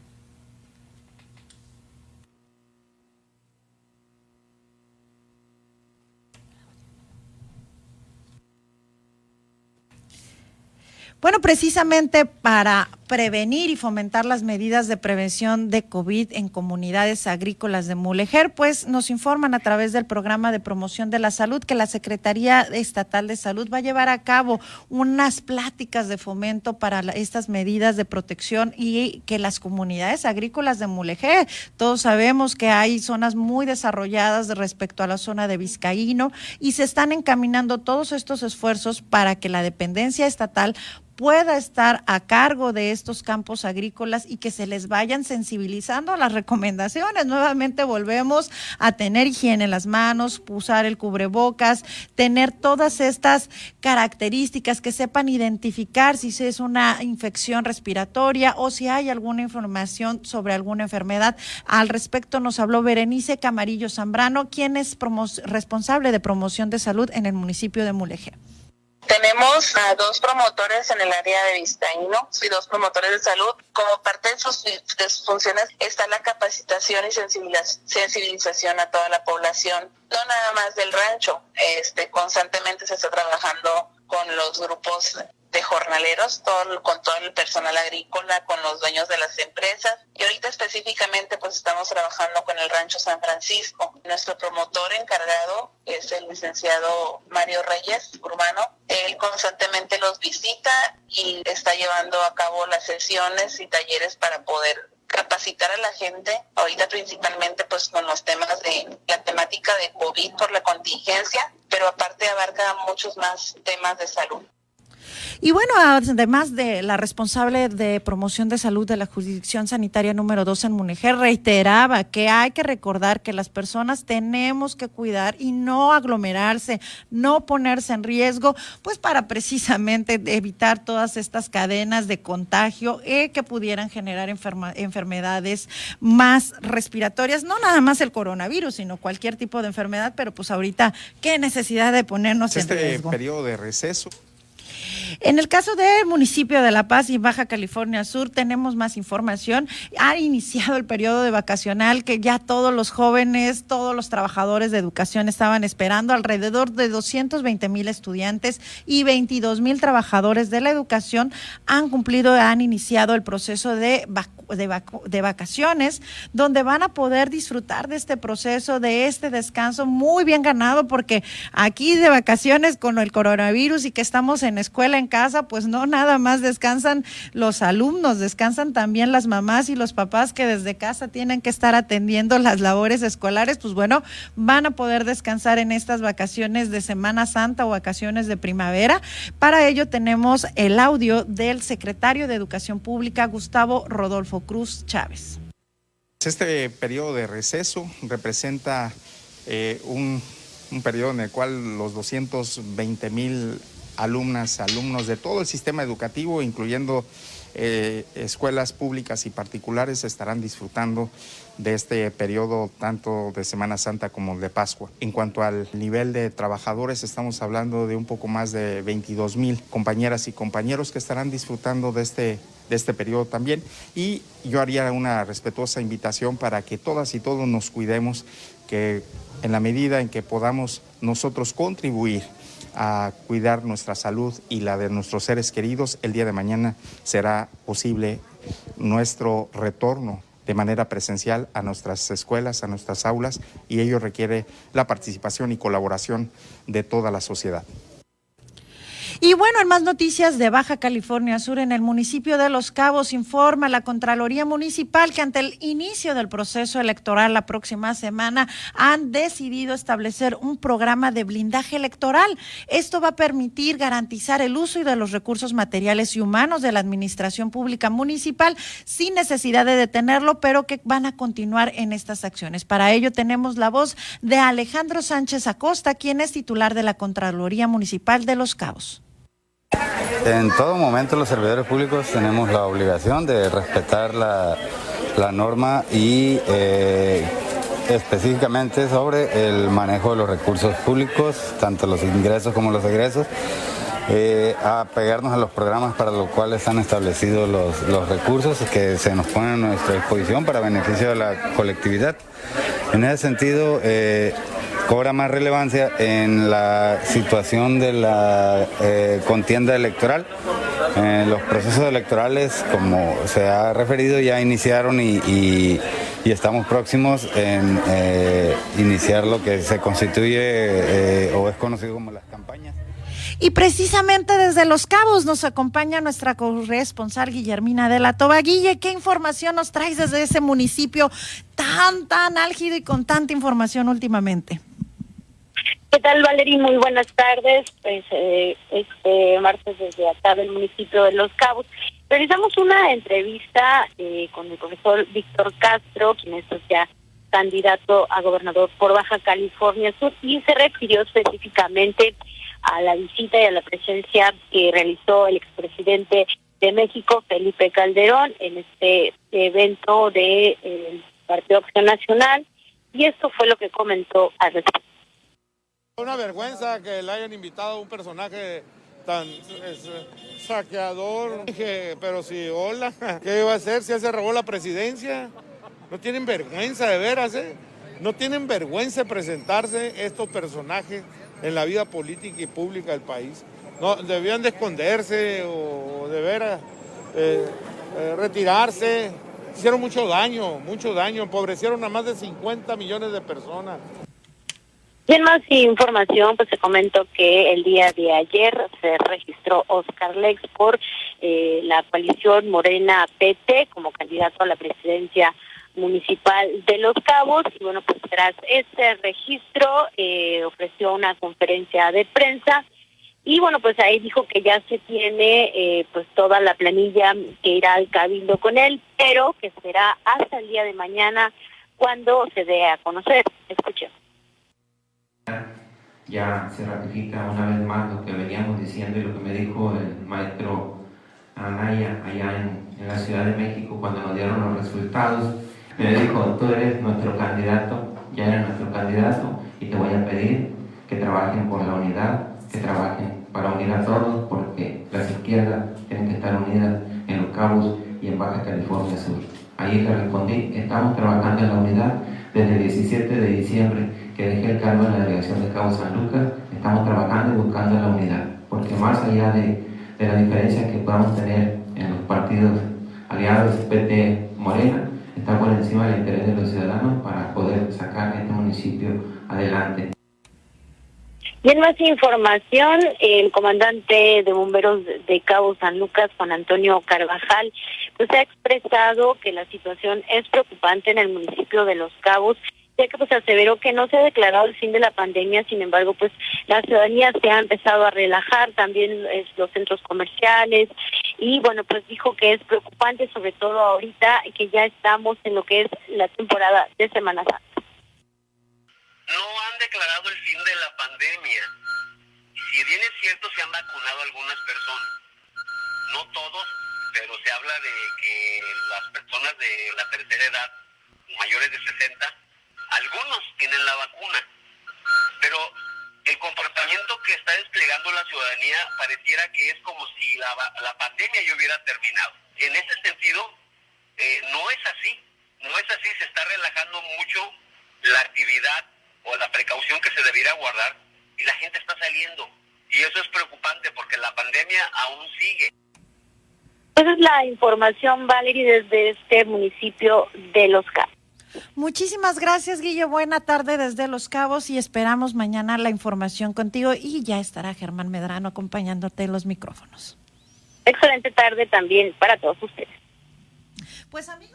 Bueno, precisamente para prevenir y fomentar las medidas de prevención de COVID en comunidades agrícolas de Mulejer, pues nos informan a través del programa de promoción de la salud que la Secretaría Estatal de Salud va a llevar a cabo unas pláticas de fomento para estas medidas de protección y que las comunidades agrícolas de Mulejer, todos sabemos que hay zonas muy desarrolladas respecto a la zona de Vizcaíno y se están encaminando todos estos esfuerzos para que la dependencia estatal pueda estar a cargo de estos estos campos agrícolas y que se les vayan sensibilizando las recomendaciones. Nuevamente volvemos a tener higiene en las manos, usar el cubrebocas, tener todas estas características que sepan identificar si es una infección respiratoria o si hay alguna información sobre alguna enfermedad. Al respecto nos habló Berenice Camarillo Zambrano, quien es responsable de promoción de salud en el municipio de Mulegé. Tenemos a dos promotores en el área de Vistaíno y dos promotores de salud. Como parte de sus, funciones está la capacitación y sensibilización a toda la población, no nada más del rancho. Este, constantemente se está trabajando con los grupos de jornaleros, con todo el personal agrícola, con los dueños de las empresas. Y ahorita específicamente pues estamos trabajando con el Rancho San Francisco. Nuestro promotor encargado es el licenciado Mario Reyes Urbano. Él constantemente los visita y está llevando a cabo las sesiones y talleres para poder capacitar a la gente, ahorita principalmente pues con los temas de la temática de COVID por la contingencia, pero aparte abarca muchos más temas de salud. Y bueno, además de la responsable de promoción de salud de la jurisdicción sanitaria número 2 en Munejer, reiteraba que hay que recordar que las personas tenemos que cuidar y no aglomerarse, no ponerse en riesgo, pues para precisamente evitar todas estas cadenas de contagio eh, que pudieran generar enfermedades más respiratorias, no nada más el coronavirus, sino cualquier tipo de enfermedad, pero pues ahorita, ¿qué necesidad de ponernos en riesgo? Este periodo de receso en el caso del municipio de La Paz y Baja California Sur tenemos más información. Ha iniciado el periodo de vacacional que ya todos los jóvenes, todos los trabajadores de educación estaban esperando. Alrededor de 220 mil estudiantes y 22 mil trabajadores de la educación han cumplido, han iniciado el proceso de vacunación de, vacaciones, donde van a poder disfrutar de este proceso, de este descanso muy bien ganado, porque aquí de vacaciones con el coronavirus y que estamos en escuela, en casa, pues no nada más descansan los alumnos, descansan también las mamás y los papás que desde casa tienen que estar atendiendo las labores escolares, pues bueno, van a poder descansar en estas vacaciones de Semana Santa o vacaciones de primavera. Para ello tenemos el audio del secretario de Educación Pública, Gustavo Rodolfo. Cruz Chávez. Este periodo de receso representa eh, un, periodo en el cual los 220 mil alumnas, alumnos de todo el sistema educativo, incluyendo eh, escuelas públicas y particulares, estarán disfrutando de este periodo tanto de Semana Santa como de Pascua. En cuanto al nivel de trabajadores, estamos hablando de un poco más de 22 mil compañeras y compañeros que estarán disfrutando de este de este periodo también. Y yo haría una respetuosa invitación para que todas y todos nos cuidemos, que en la medida en que podamos nosotros contribuir a cuidar nuestra salud y la de nuestros seres queridos, el día de mañana será posible nuestro retorno de manera presencial a nuestras escuelas, a nuestras aulas, y ello requiere la participación y colaboración de toda la sociedad. Y bueno, en más noticias de Baja California Sur, en el municipio de Los Cabos informa la Contraloría Municipal que ante el inicio del proceso electoral la próxima semana han decidido establecer un programa de blindaje electoral. Esto va a permitir garantizar el uso y de los recursos materiales y humanos de la administración pública municipal sin necesidad de detenerlo, pero que van a continuar en estas acciones. Para ello tenemos la voz de Alejandro Sánchez Acosta, quien es titular de la Contraloría Municipal de Los Cabos. En todo momento los servidores públicos tenemos la obligación de respetar la, norma y eh, específicamente sobre el manejo de los recursos públicos, tanto los ingresos como los egresos. Eh, a pegarnos a los programas para los cuales están establecidos los, recursos que se nos ponen a nuestra disposición para beneficio de la colectividad. En ese sentido, eh, cobra más relevancia en la situación de la eh, contienda electoral. Eh, los procesos electorales, como se ha referido, ya iniciaron y, estamos próximos en eh, iniciar lo que se constituye o es conocido como las campañas. Y precisamente desde Los Cabos nos acompaña nuestra corresponsal Guillermina de la Toba. Guille, ¿qué información nos traes desde ese municipio tan, tan álgido y con tanta información últimamente? ¿Qué tal, Valerie? Muy buenas tardes. Pues eh, este martes desde acá del municipio de Los Cabos. Realizamos una entrevista eh, con el profesor Víctor Castro, quien es ya candidato a gobernador por Baja California Sur, y se refirió específicamente a la visita y a la presencia que realizó el expresidente de México, Felipe Calderón, en este evento del de, Partido Acción Nacional, y esto fue lo que comentó al respecto. Una vergüenza que le hayan invitado a un personaje tan saqueador. Dije, pero si, hola, ¿qué iba a hacer si se robó la presidencia? No tienen vergüenza de veras, ¿eh? No tienen vergüenza de presentarse estos personajes en la vida política y pública del país. No, debían de esconderse o de veras eh, eh, retirarse. Hicieron mucho daño, mucho daño, empobrecieron a más de 50 millones de personas. Bien, más información, pues se comentó que el día de ayer se registró Oscar Lex por eh, la coalición Morena PT como candidato a la presidencia municipal de Los Cabos. Y bueno pues tras este registro eh, ofreció una conferencia de prensa. Y bueno pues ahí dijo que ya se tiene eh, pues toda la planilla que irá al cabildo con él pero que será hasta el día de mañana cuando se dé a conocer. Escuchemos ya se ratifica una vez más lo que veníamos diciendo y lo que me dijo el maestro Anaya allá en, la Ciudad de México cuando nos dieron los resultados me dijo, tú eres nuestro candidato, ya eres nuestro candidato y te voy a pedir que trabajen por la unidad, que trabajen para unir a todos porque las izquierdas tienen que estar unidas en Los Cabos y en Baja California Sur. Ahí le respondí, estamos trabajando en la unidad desde el 17 de diciembre que dejé el cargo en la delegación de Cabo San Lucas, estamos trabajando y buscando la unidad, porque más allá de, de la diferencia que podamos tener en los partidos aliados PT Morena, está por encima del interés de los ciudadanos para poder sacar este municipio adelante. Y en más información, el comandante de bomberos de Cabo San Lucas, Juan Antonio Carvajal, pues ha expresado que la situación es preocupante en el municipio de Los Cabos ya que pues aseveró que no se ha declarado el fin de la pandemia, sin embargo pues la ciudadanía se ha empezado a relajar, también los centros comerciales. Y bueno pues dijo que es preocupante sobre todo ahorita que ya estamos en lo que es la temporada de Semana Santa. No han declarado el fin de la pandemia. Si bien es cierto se han vacunado algunas personas, no todos, pero se habla de que las personas de la tercera edad, mayores de 60, algunos tienen la vacuna, pero el comportamiento que está desplegando la ciudadanía pareciera que es como si la, la pandemia ya hubiera terminado. En ese sentido, eh, no es así, no es así, se está relajando mucho la actividad o la precaución que se debiera guardar y la gente está saliendo. Y eso es preocupante porque la pandemia aún sigue. Esa es la información, Valerie, desde este municipio de Los Cabos. Muchísimas gracias, Guillo. Buena tarde desde Los Cabos y esperamos mañana la información contigo y ya estará Germán Medrano acompañándote en los micrófonos. Excelente tarde también para todos ustedes. Pues amigos,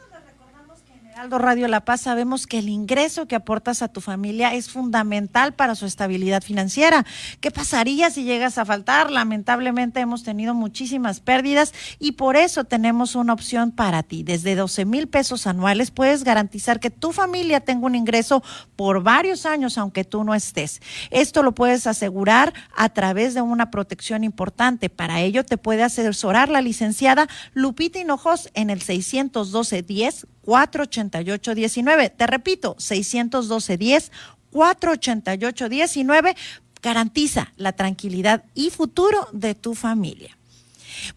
Aldo Radio La Paz sabemos que el ingreso que aportas a tu familia es fundamental para su estabilidad financiera. ¿Qué pasaría si llegas a faltar? Lamentablemente hemos tenido muchísimas pérdidas y por eso tenemos una opción para ti. Desde 12 mil pesos anuales puedes garantizar que tu familia tenga un ingreso por varios años aunque tú no estés. Esto lo puedes asegurar a través de una protección importante. Para ello te puede asesorar la licenciada Lupita Hinojos en el 612 10 488-19. Te repito, 612-10, 488-19. Garantiza la tranquilidad y futuro de tu familia.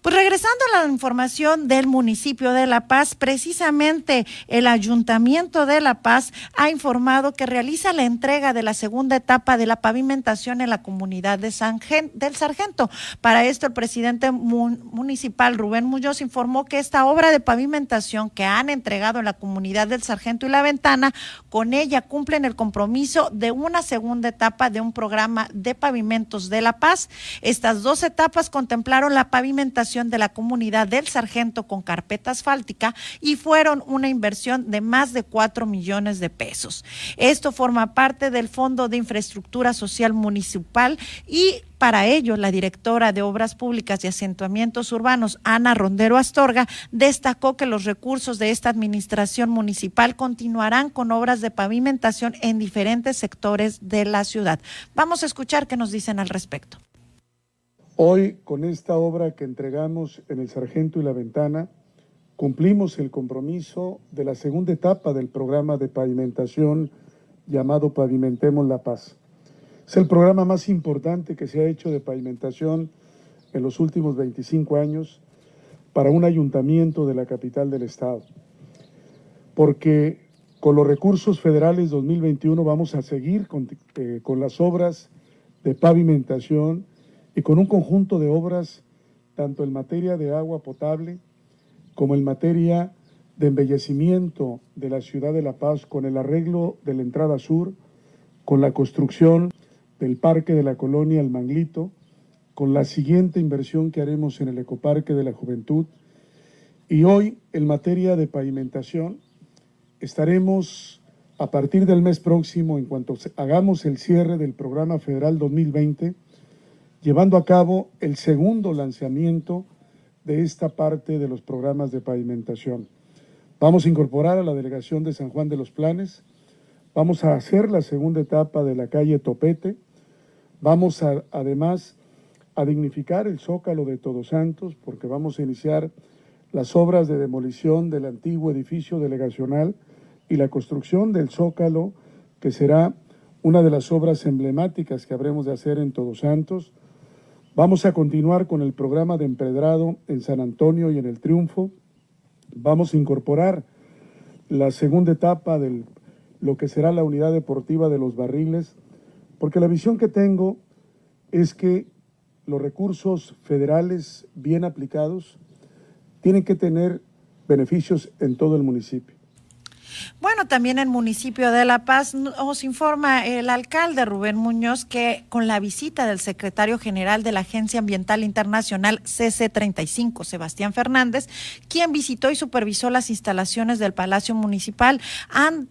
Pues regresando a la información del municipio de La Paz, precisamente el Ayuntamiento de La Paz ha informado que realiza la entrega de la segunda etapa de la pavimentación en la comunidad de San del Sargento. Para esto, el presidente municipal Rubén Muñoz informó que esta obra de pavimentación que han entregado en la comunidad del Sargento y la Ventana, con ella cumplen el compromiso de una segunda etapa de un programa de pavimentos de La Paz. Estas dos etapas contemplaron la pavimentación de la comunidad del Sargento con carpeta asfáltica y fueron una inversión de más de 4 millones de pesos. Esto forma parte del Fondo de Infraestructura Social Municipal y para ello, la directora de Obras Públicas y Asentamientos Urbanos, Ana Rondero Astorga, destacó que los recursos de esta administración municipal continuarán con obras de pavimentación en diferentes sectores de la ciudad. Vamos a escuchar qué nos dicen al respecto. Hoy, con esta obra que entregamos en el Sargento y la Ventana, cumplimos el compromiso de la segunda etapa del programa de pavimentación llamado Pavimentemos la Paz. Es el programa más importante que se ha hecho de pavimentación en los últimos 25 años para un ayuntamiento de la capital del estado. Porque con los recursos federales 2021 vamos a seguir con, eh, con las obras de pavimentación y con un conjunto de obras tanto en materia de agua potable como en materia de embellecimiento de la ciudad de La Paz con el arreglo de la entrada sur, con la construcción del Parque de la Colonia El Manglito, con la siguiente inversión que haremos en el Ecoparque de la Juventud. Y hoy, en materia de pavimentación, estaremos a partir del mes próximo, en cuanto hagamos el cierre del programa federal 2020, llevando a cabo el segundo lanzamiento de esta parte de los programas de pavimentación. Vamos a incorporar a la delegación de San Juan de los Planes, vamos a hacer la segunda etapa de la calle Topete, Vamos a, además a dignificar el zócalo de Todos Santos porque vamos a iniciar las obras de demolición del antiguo edificio delegacional y la construcción del zócalo, que será una de las obras emblemáticas que habremos de hacer en Todos Santos. Vamos a continuar con el programa de empedrado en San Antonio y en el Triunfo. Vamos a incorporar la segunda etapa de lo que será la unidad deportiva de los barriles porque la visión que tengo es que los recursos federales bien aplicados tienen que tener beneficios en todo el municipio. Bueno, también en el municipio de La Paz nos informa el alcalde Rubén Muñoz que con la visita del secretario general de la Agencia Ambiental Internacional CC35, Sebastián Fernández, quien visitó y supervisó las instalaciones del Palacio Municipal, han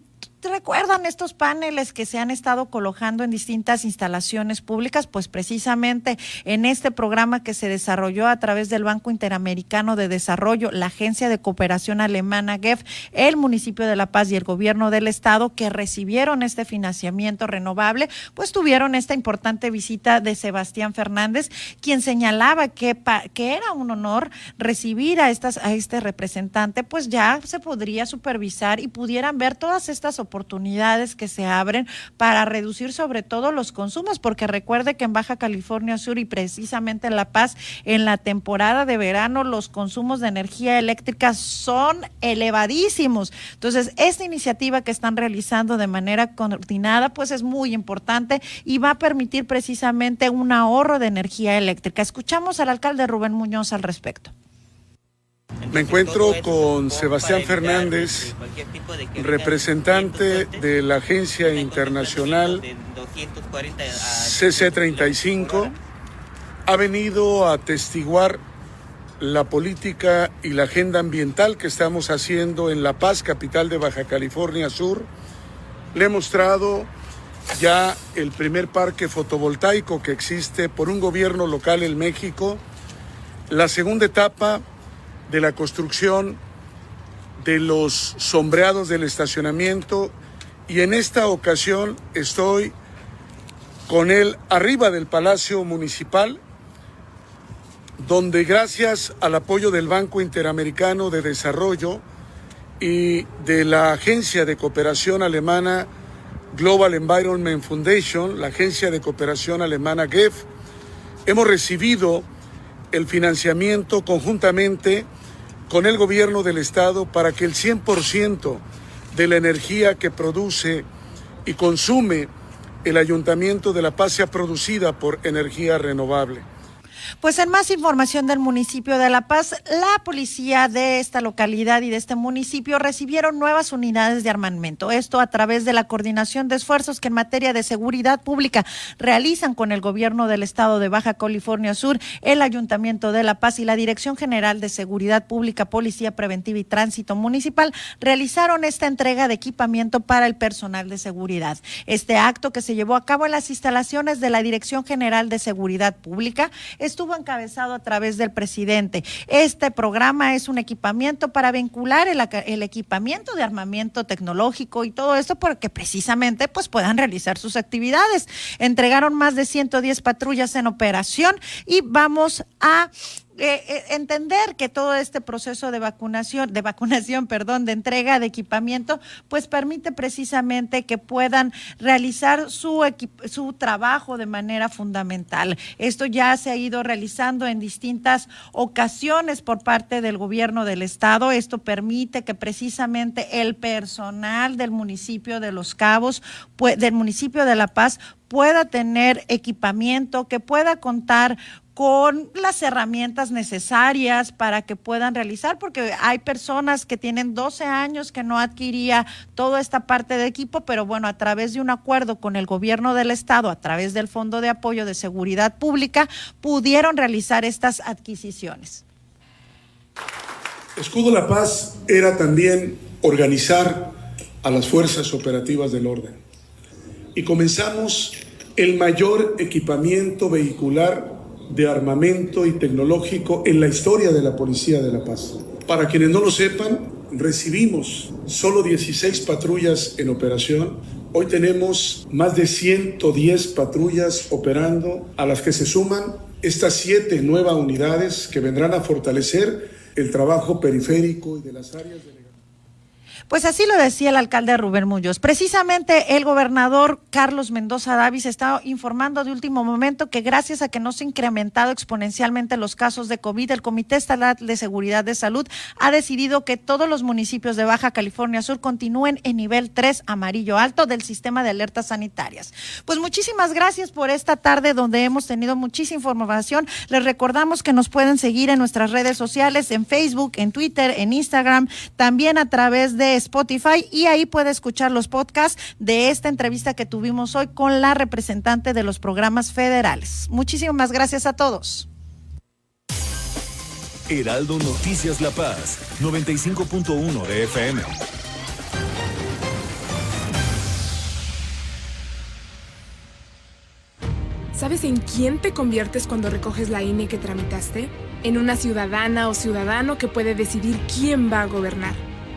recuerdan estos paneles que se han estado colocando en distintas instalaciones públicas? Pues precisamente en este programa que se desarrolló a través del Banco Interamericano de Desarrollo, la Agencia de Cooperación Alemana GEF, el municipio de La Paz y el gobierno del estado que recibieron este financiamiento renovable, pues tuvieron esta importante visita de Sebastián Fernández, quien señalaba que, que era un honor recibir a, estas, a este representante, pues ya se podría supervisar y pudieran ver todas estas oportunidades oportunidades que se abren para reducir sobre todo los consumos, porque recuerde que en Baja California Sur y precisamente en La Paz, en la temporada de verano, los consumos de energía eléctrica son elevadísimos. Entonces, esta iniciativa que están realizando de manera coordinada, pues es muy importante y va a permitir precisamente un ahorro de energía eléctrica. Escuchamos al alcalde Rubén Muñoz al respecto. Me encuentro con Sebastián Fernández, representante de la agencia internacional CC35. Ha venido a atestiguar la política y la agenda ambiental que estamos haciendo en La Paz, capital de Baja California Sur. Le he mostrado ya el primer parque fotovoltaico que existe por un gobierno local en México. La segunda etapa de la construcción de los sombreados del estacionamiento y en esta ocasión estoy con él arriba del Palacio Municipal, donde gracias al apoyo del Banco Interamericano de Desarrollo y de la Agencia de Cooperación Alemana Global Environment Foundation, la Agencia de Cooperación Alemana GEF, hemos recibido el financiamiento conjuntamente con el gobierno del estado para que el 100% de la energía que produce y consume el Ayuntamiento de La Paz sea producida por energía renovable. Pues en más información del municipio de La Paz, la policía de esta localidad y de este municipio recibieron nuevas unidades de armamento. Esto a través de la coordinación de esfuerzos que en materia de seguridad pública realizan con el gobierno del estado de Baja California Sur, el Ayuntamiento de La Paz y la Dirección General de Seguridad Pública, Policía Preventiva y Tránsito Municipal realizaron esta entrega de equipamiento para el personal de seguridad. Este acto que se llevó a cabo en las instalaciones de la Dirección General de Seguridad Pública estuvo encabezado a través del presidente. Este programa es un equipamiento para vincular el, equipamiento de armamento tecnológico y todo esto porque precisamente pues puedan realizar sus actividades. Entregaron más de 110 patrullas en operación y vamos a eh, eh, entender que todo este proceso de vacunación, de vacunación, perdón, de entrega de equipamiento, pues permite precisamente que puedan realizar su, su trabajo de manera fundamental. Esto ya se ha ido realizando en distintas ocasiones por parte del gobierno del estado. Esto permite que precisamente el personal del municipio de Los Cabos, del municipio de La Paz, pueda tener equipamiento, que pueda contar con las herramientas necesarias para que puedan realizar, porque hay personas que tienen 12 años que no adquiría toda esta parte de equipo, pero bueno, a través de un acuerdo con el gobierno del estado, a través del Fondo de Apoyo de Seguridad Pública, pudieron realizar estas adquisiciones. Escudo La Paz era también organizar a las fuerzas operativas del orden. Y comenzamos el mayor equipamiento vehicular de armamento y tecnológico en la historia de la Policía de La Paz. Para quienes no lo sepan, recibimos solo 16 patrullas en operación. Hoy tenemos más de 110 patrullas operando, a las que se suman estas siete nuevas unidades que vendrán a fortalecer el trabajo periférico y de las áreas de pues así lo decía el alcalde Rubén Muñoz. Precisamente el gobernador Carlos Mendoza Davis está informando de último momento que gracias a que no se han incrementado exponencialmente los casos de COVID, el Comité Estatal de Seguridad de Salud ha decidido que todos los municipios de Baja California Sur continúen en nivel 3 amarillo alto del sistema de alertas sanitarias. Pues muchísimas gracias por esta tarde donde hemos tenido muchísima información. Les recordamos que nos pueden seguir en nuestras redes sociales, en Facebook, en Twitter, en Instagram, también a través de Spotify y ahí puede escuchar los podcasts de esta entrevista que tuvimos hoy con la representante de los programas federales. Muchísimas gracias a todos. Heraldo Noticias La Paz, 95.1 de FM. ¿Sabes en quién te conviertes cuando recoges la INE que tramitaste? En una ciudadana o ciudadano que puede decidir quién va a gobernar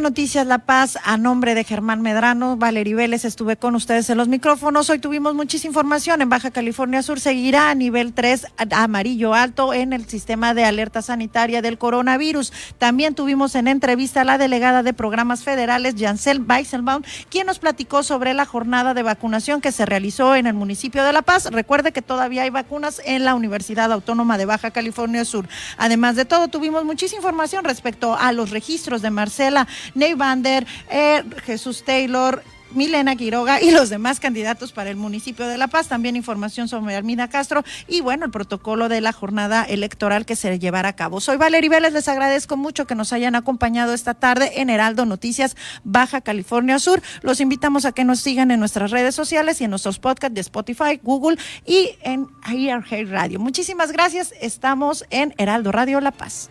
Noticias La Paz, a nombre de Germán Medrano, Valery Vélez, estuve con ustedes en los micrófonos. Hoy tuvimos muchísima información. En Baja California Sur seguirá a nivel 3 amarillo alto en el sistema de alerta sanitaria del coronavirus. También tuvimos en entrevista a la delegada de programas federales, Jancel Weisselbaum, quien nos platicó sobre la jornada de vacunación que se realizó en el municipio de La Paz. Recuerde que todavía hay vacunas en la Universidad Autónoma de Baja California Sur. Además de todo, tuvimos muchísima información respecto a los registros de Marcela Ney Vander, eh, Jesús Taylor, Milena Quiroga y los demás candidatos para el municipio de La Paz. También información sobre Armina Castro y bueno, el protocolo de la jornada electoral que se llevará a cabo. Soy Valerie Vélez, les agradezco mucho que nos hayan acompañado esta tarde en Heraldo Noticias Baja California Sur. Los invitamos a que nos sigan en nuestras redes sociales y en nuestros podcasts de Spotify, Google y en IRG Radio. Muchísimas gracias. Estamos en Heraldo Radio La Paz.